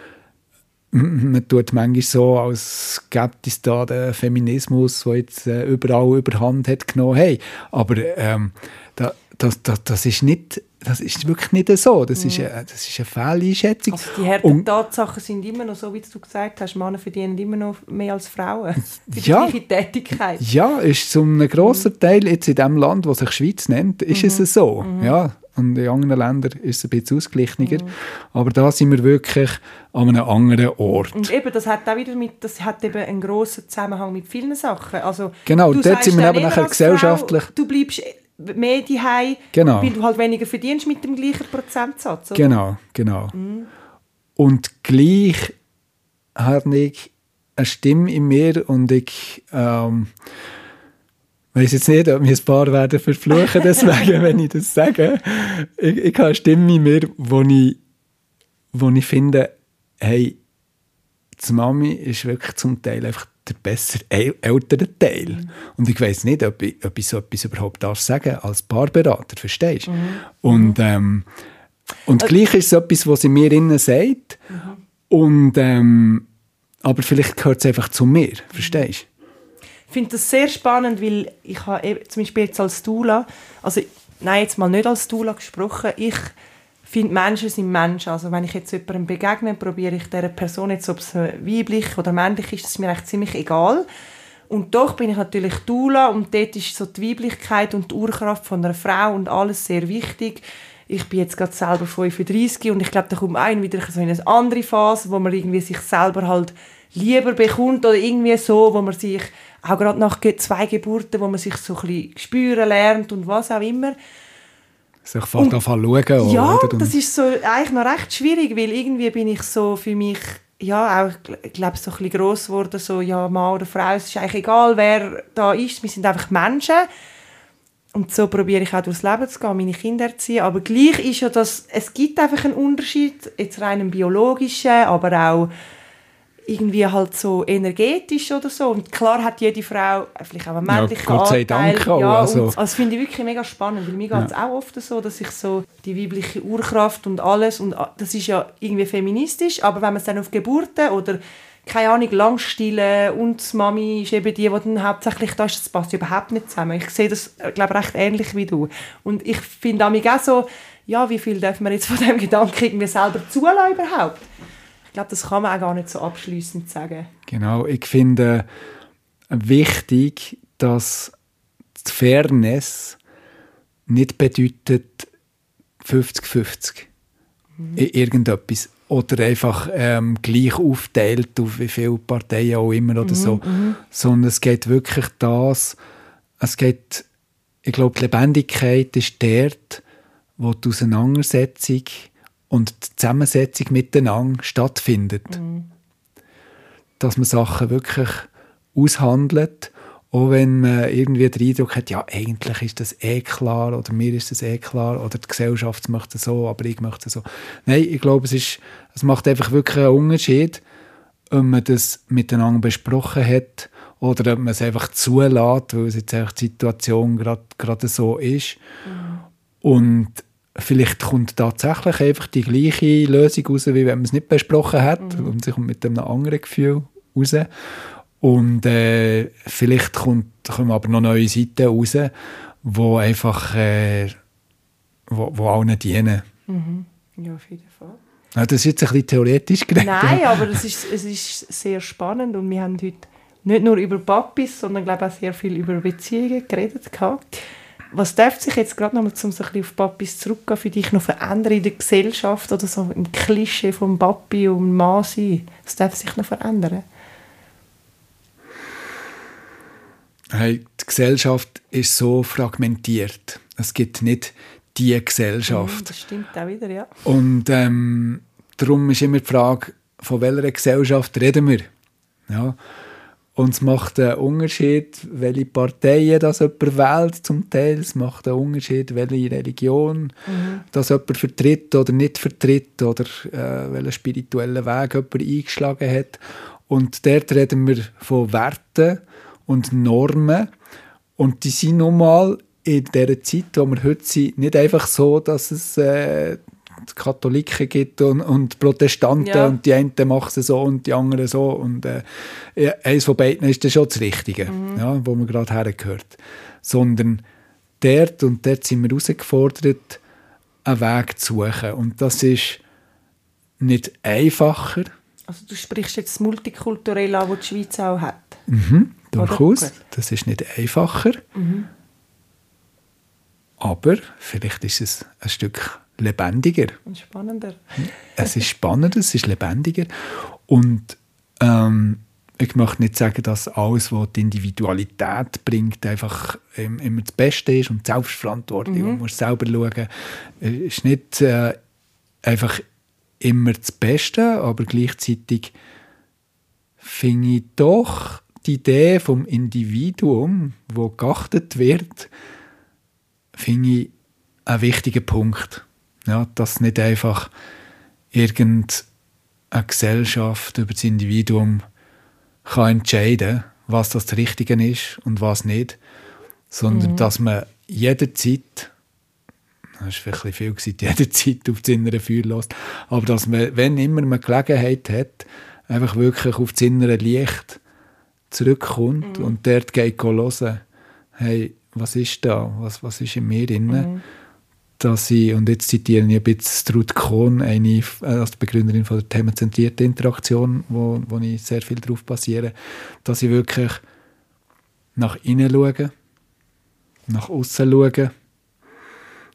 man tut manchmal so, als gäbe es da den Feminismus, der jetzt äh, überall überhand hat genommen. Hey, aber ähm, da, das, das, das ist nicht das ist wirklich nicht so. Das, mhm. ist, eine, das ist eine Fehleinschätzung. Also die harten Tatsachen sind immer noch so, wie du gesagt hast, Männer verdienen immer noch mehr als Frauen für die ja, gleiche Tätigkeit. Ja, ist zu einem grossen mhm. Teil jetzt in dem Land, das sich Schweiz nennt, ist mhm. es so. Mhm. Ja, und in anderen Ländern ist es ein bisschen ausgeglichener. Mhm. Aber da sind wir wirklich an einem anderen Ort. Und eben, das hat auch wieder mit, das hat eben einen grossen Zusammenhang mit vielen Sachen. Also, genau, dort sind wir eben nachher gesellschaftlich... Frau, du bleibst mehr daheim, genau. weil du halt weniger verdienst mit dem gleichen Prozentsatz. Oder? Genau, genau. Mhm. Und gleich habe ich eine Stimme in mir und ich... Ähm, weiß jetzt nicht, ob mir ein paar werden verfluchen deswegen, wenn ich das sage. Ich, ich habe eine Stimme in mir, wo ich, wo ich finde, hey, die Mami ist wirklich zum Teil einfach der bessere ältere Teil. Mhm. Und ich weiß nicht, ob ich, ob ich so etwas überhaupt darf sagen als Paarberater, verstehst du? Mhm. Und, ähm, und also, gleich ist es etwas, was sie mir innen sagt. Mhm. Und, ähm, aber vielleicht gehört es einfach zu mir, verstehst du? Ich finde das sehr spannend, weil ich habe zum Beispiel jetzt als Dula, also nein, jetzt mal nicht als Dula gesprochen, ich finde, Menschen sind Menschen. Also wenn ich jetzt jemandem begegne, probiere ich dieser Person jetzt, ob es weiblich oder männlich ist, das ist mir eigentlich ziemlich egal. Und doch bin ich natürlich Dula und dort ist so die Weiblichkeit und die Urkraft von einer Frau und alles sehr wichtig. Ich bin jetzt gerade selber 35 und ich glaube, da kommt ein wieder so in eine andere Phase, wo man irgendwie sich selber halt lieber bekommt oder irgendwie so, wo man sich auch gerade nach zwei Geburten, wo man sich so ein bisschen spüren lernt und was auch immer sich fast schauen. Ja, oder? das ist so eigentlich noch recht schwierig, weil irgendwie bin ich so für mich ja, auch, ich glaube, so ein bisschen gross geworden, so, ja, Mann oder Frau, es ist eigentlich egal, wer da ist, wir sind einfach Menschen. Und so probiere ich auch durchs Leben zu gehen, meine Kinder erziehen. Aber gleich ist ja das, es gibt einfach einen Unterschied, jetzt rein im biologischen, aber auch irgendwie halt so energetisch oder so. Und klar hat jede Frau vielleicht auch einen männlichen ja, Gott sei Anteil. Dank auch, ja, also. Und, also finde ich wirklich mega spannend, weil mir geht es ja. auch oft so, dass ich so die weibliche Urkraft und alles, und das ist ja irgendwie feministisch, aber wenn man es dann auf Geburten oder keine Ahnung, Langstille und die Mami ist eben die, die dann hauptsächlich da ist, das passt überhaupt nicht zusammen. Ich sehe das, äh, glaube recht ähnlich wie du. Und ich finde auch so, ja, wie viel darf man jetzt von dem Gedanken irgendwie selber zulassen überhaupt? Glaube, das kann man auch gar nicht so abschließend sagen. Genau, ich finde wichtig, dass die Fairness nicht bedeutet 50-50 mhm. irgendetwas oder einfach ähm, gleich aufteilt auf wie viele Parteien auch immer oder mhm, so, mhm. sondern es geht wirklich das, es geht, ich glaube, die Lebendigkeit ist dort, wo die Auseinandersetzung und die Zusammensetzung miteinander stattfindet. Mhm. Dass man Sachen wirklich aushandelt, auch wenn man irgendwie den Eindruck hat, ja, eigentlich ist das eh klar oder mir ist das eh klar oder die Gesellschaft möchte so, aber ich möchte so. Nein, ich glaube, es, ist, es macht einfach wirklich einen Unterschied, ob man das miteinander besprochen hat oder ob man es einfach zulässt, weil es jetzt einfach die Situation gerade so ist. Mhm. Und vielleicht kommt tatsächlich einfach die gleiche Lösung raus, wie wenn man es nicht besprochen hat mhm. und sich mit einem anderen Gefühl raus. Und äh, vielleicht kommt, kommen aber noch neue Seiten raus, die einfach äh, wo, wo allen dienen. Mhm. Ja, auf jeden Fall. Ja, das ist jetzt ein bisschen theoretisch geredet. Nein, aber es ist, es ist sehr spannend und wir haben heute nicht nur über Papis, sondern glaube auch sehr viel über Beziehungen geredet. Gehabt. Was darf sich jetzt gerade nochmal zum so ein auf Papis zurückgehen, für dich noch verändern in der Gesellschaft oder so im Klischee vom Papi und Mann sein? Was darf sich noch verändern? Hey, die Gesellschaft ist so fragmentiert. Es gibt nicht die Gesellschaft. Mm, das stimmt auch wieder, ja. Und ähm, darum ist immer die Frage, von welcher Gesellschaft reden wir? Ja. Und es macht einen Unterschied, welche Parteien das jemand wählt, zum Teil. Es macht einen Unterschied, welche Religion mhm. das jemand vertritt oder nicht vertritt oder äh, welchen spirituellen Weg jemand eingeschlagen hat. Und dort reden wir von Werten und Normen. Und die sind nun mal in dieser Zeit, wo wir heute sind, nicht einfach so, dass es äh, Katholiken gibt und, und Protestanten ja. und die einen machen es so und die anderen so und äh, eines von beiden ist dann schon das Richtige, mhm. ja, wo man gerade hergehört. Sondern dort und dort sind wir herausgefordert, einen Weg zu suchen und das ist nicht einfacher. Also du sprichst jetzt das Multikulturelle an, das die Schweiz auch hat? Mhm, durchaus. Das ist nicht einfacher. Mhm. Aber vielleicht ist es ein Stück lebendiger. Und spannender. es ist spannender, es ist lebendiger. Und ähm, ich möchte nicht sagen, dass alles, was die Individualität bringt, einfach immer das Beste ist und Selbstverantwortung. Mhm. Man muss selber schauen. Es ist nicht äh, einfach immer das Beste, aber gleichzeitig finde ich doch die Idee vom Individuum, wo geachtet wird, finde ich einen wichtigen Punkt. Ja, dass nicht einfach irgendeine Gesellschaft über das Individuum kann entscheiden was das Richtige ist und was nicht, sondern mhm. dass man jederzeit das ist vielleicht viel gesagt, jederzeit auf das innere Feuer lässt, aber dass man, wenn immer man Gelegenheit hat, einfach wirklich auf das innere Licht zurückkommt mhm. und dort geht hören, hey, was ist da, was, was ist in mir drin? Mhm dass ich, und jetzt zitiere ich ein bisschen Ruth Kohn, eine äh, als Begründerin von der themenzentrierten Interaktion, wo, wo ich sehr viel darauf basiere, dass ich wirklich nach innen schaue, nach außen schaue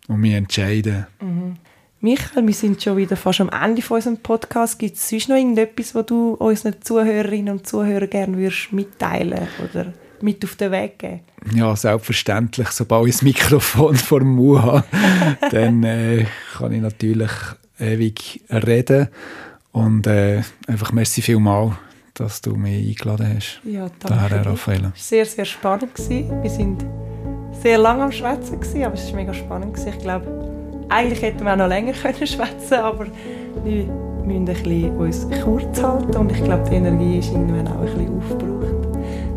und mich entscheide. Mhm. Michael, wir sind schon wieder fast am Ende von unserem Podcast. Gibt es sonst noch irgendetwas, was du unseren Zuhörerinnen und Zuhörern gerne würdest mitteilen oder mit auf den Weg geben? Ja, selbstverständlich. Sobald ich das Mikrofon vor dem Mund habe, dann äh, kann ich natürlich ewig reden. Und äh, einfach merci vielmal, dass du mich eingeladen hast. Ja, danke. Daher, Raffaella. Es war sehr, sehr spannend. Gewesen. Wir sind sehr lange am Schwätzen, aber es war mega spannend. Gewesen. Ich glaube, eigentlich hätten wir auch noch länger können schwätzen aber wir müssen ein bisschen uns kurz halten und ich glaube, die Energie ist irgendwann auch ein bisschen aufgebraucht.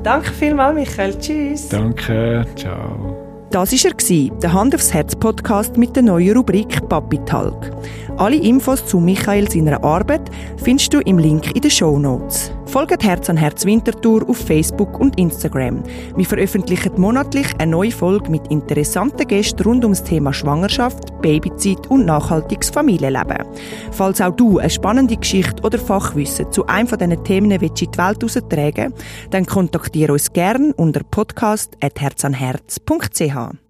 Danke vielmals, Michael. Tschüss. Danke. Ciao. Das war er, der Hand aufs Herz Podcast mit der neuen Rubrik Papi Talk. Alle Infos zu Michael seiner Arbeit findest du im Link in den Show Notes. Folgt Herz an Herz Winterthur auf Facebook und Instagram. Wir veröffentlichen monatlich eine neue Folge mit interessanten Gästen rund ums Thema Schwangerschaft, Babyzeit und nachhaltiges Familienleben. Falls auch du eine spannende Geschichte oder Fachwissen zu einem von diesen Themen in die Welt heraustragen dann kontaktiere uns gerne unter podcast.herzanherz.ch.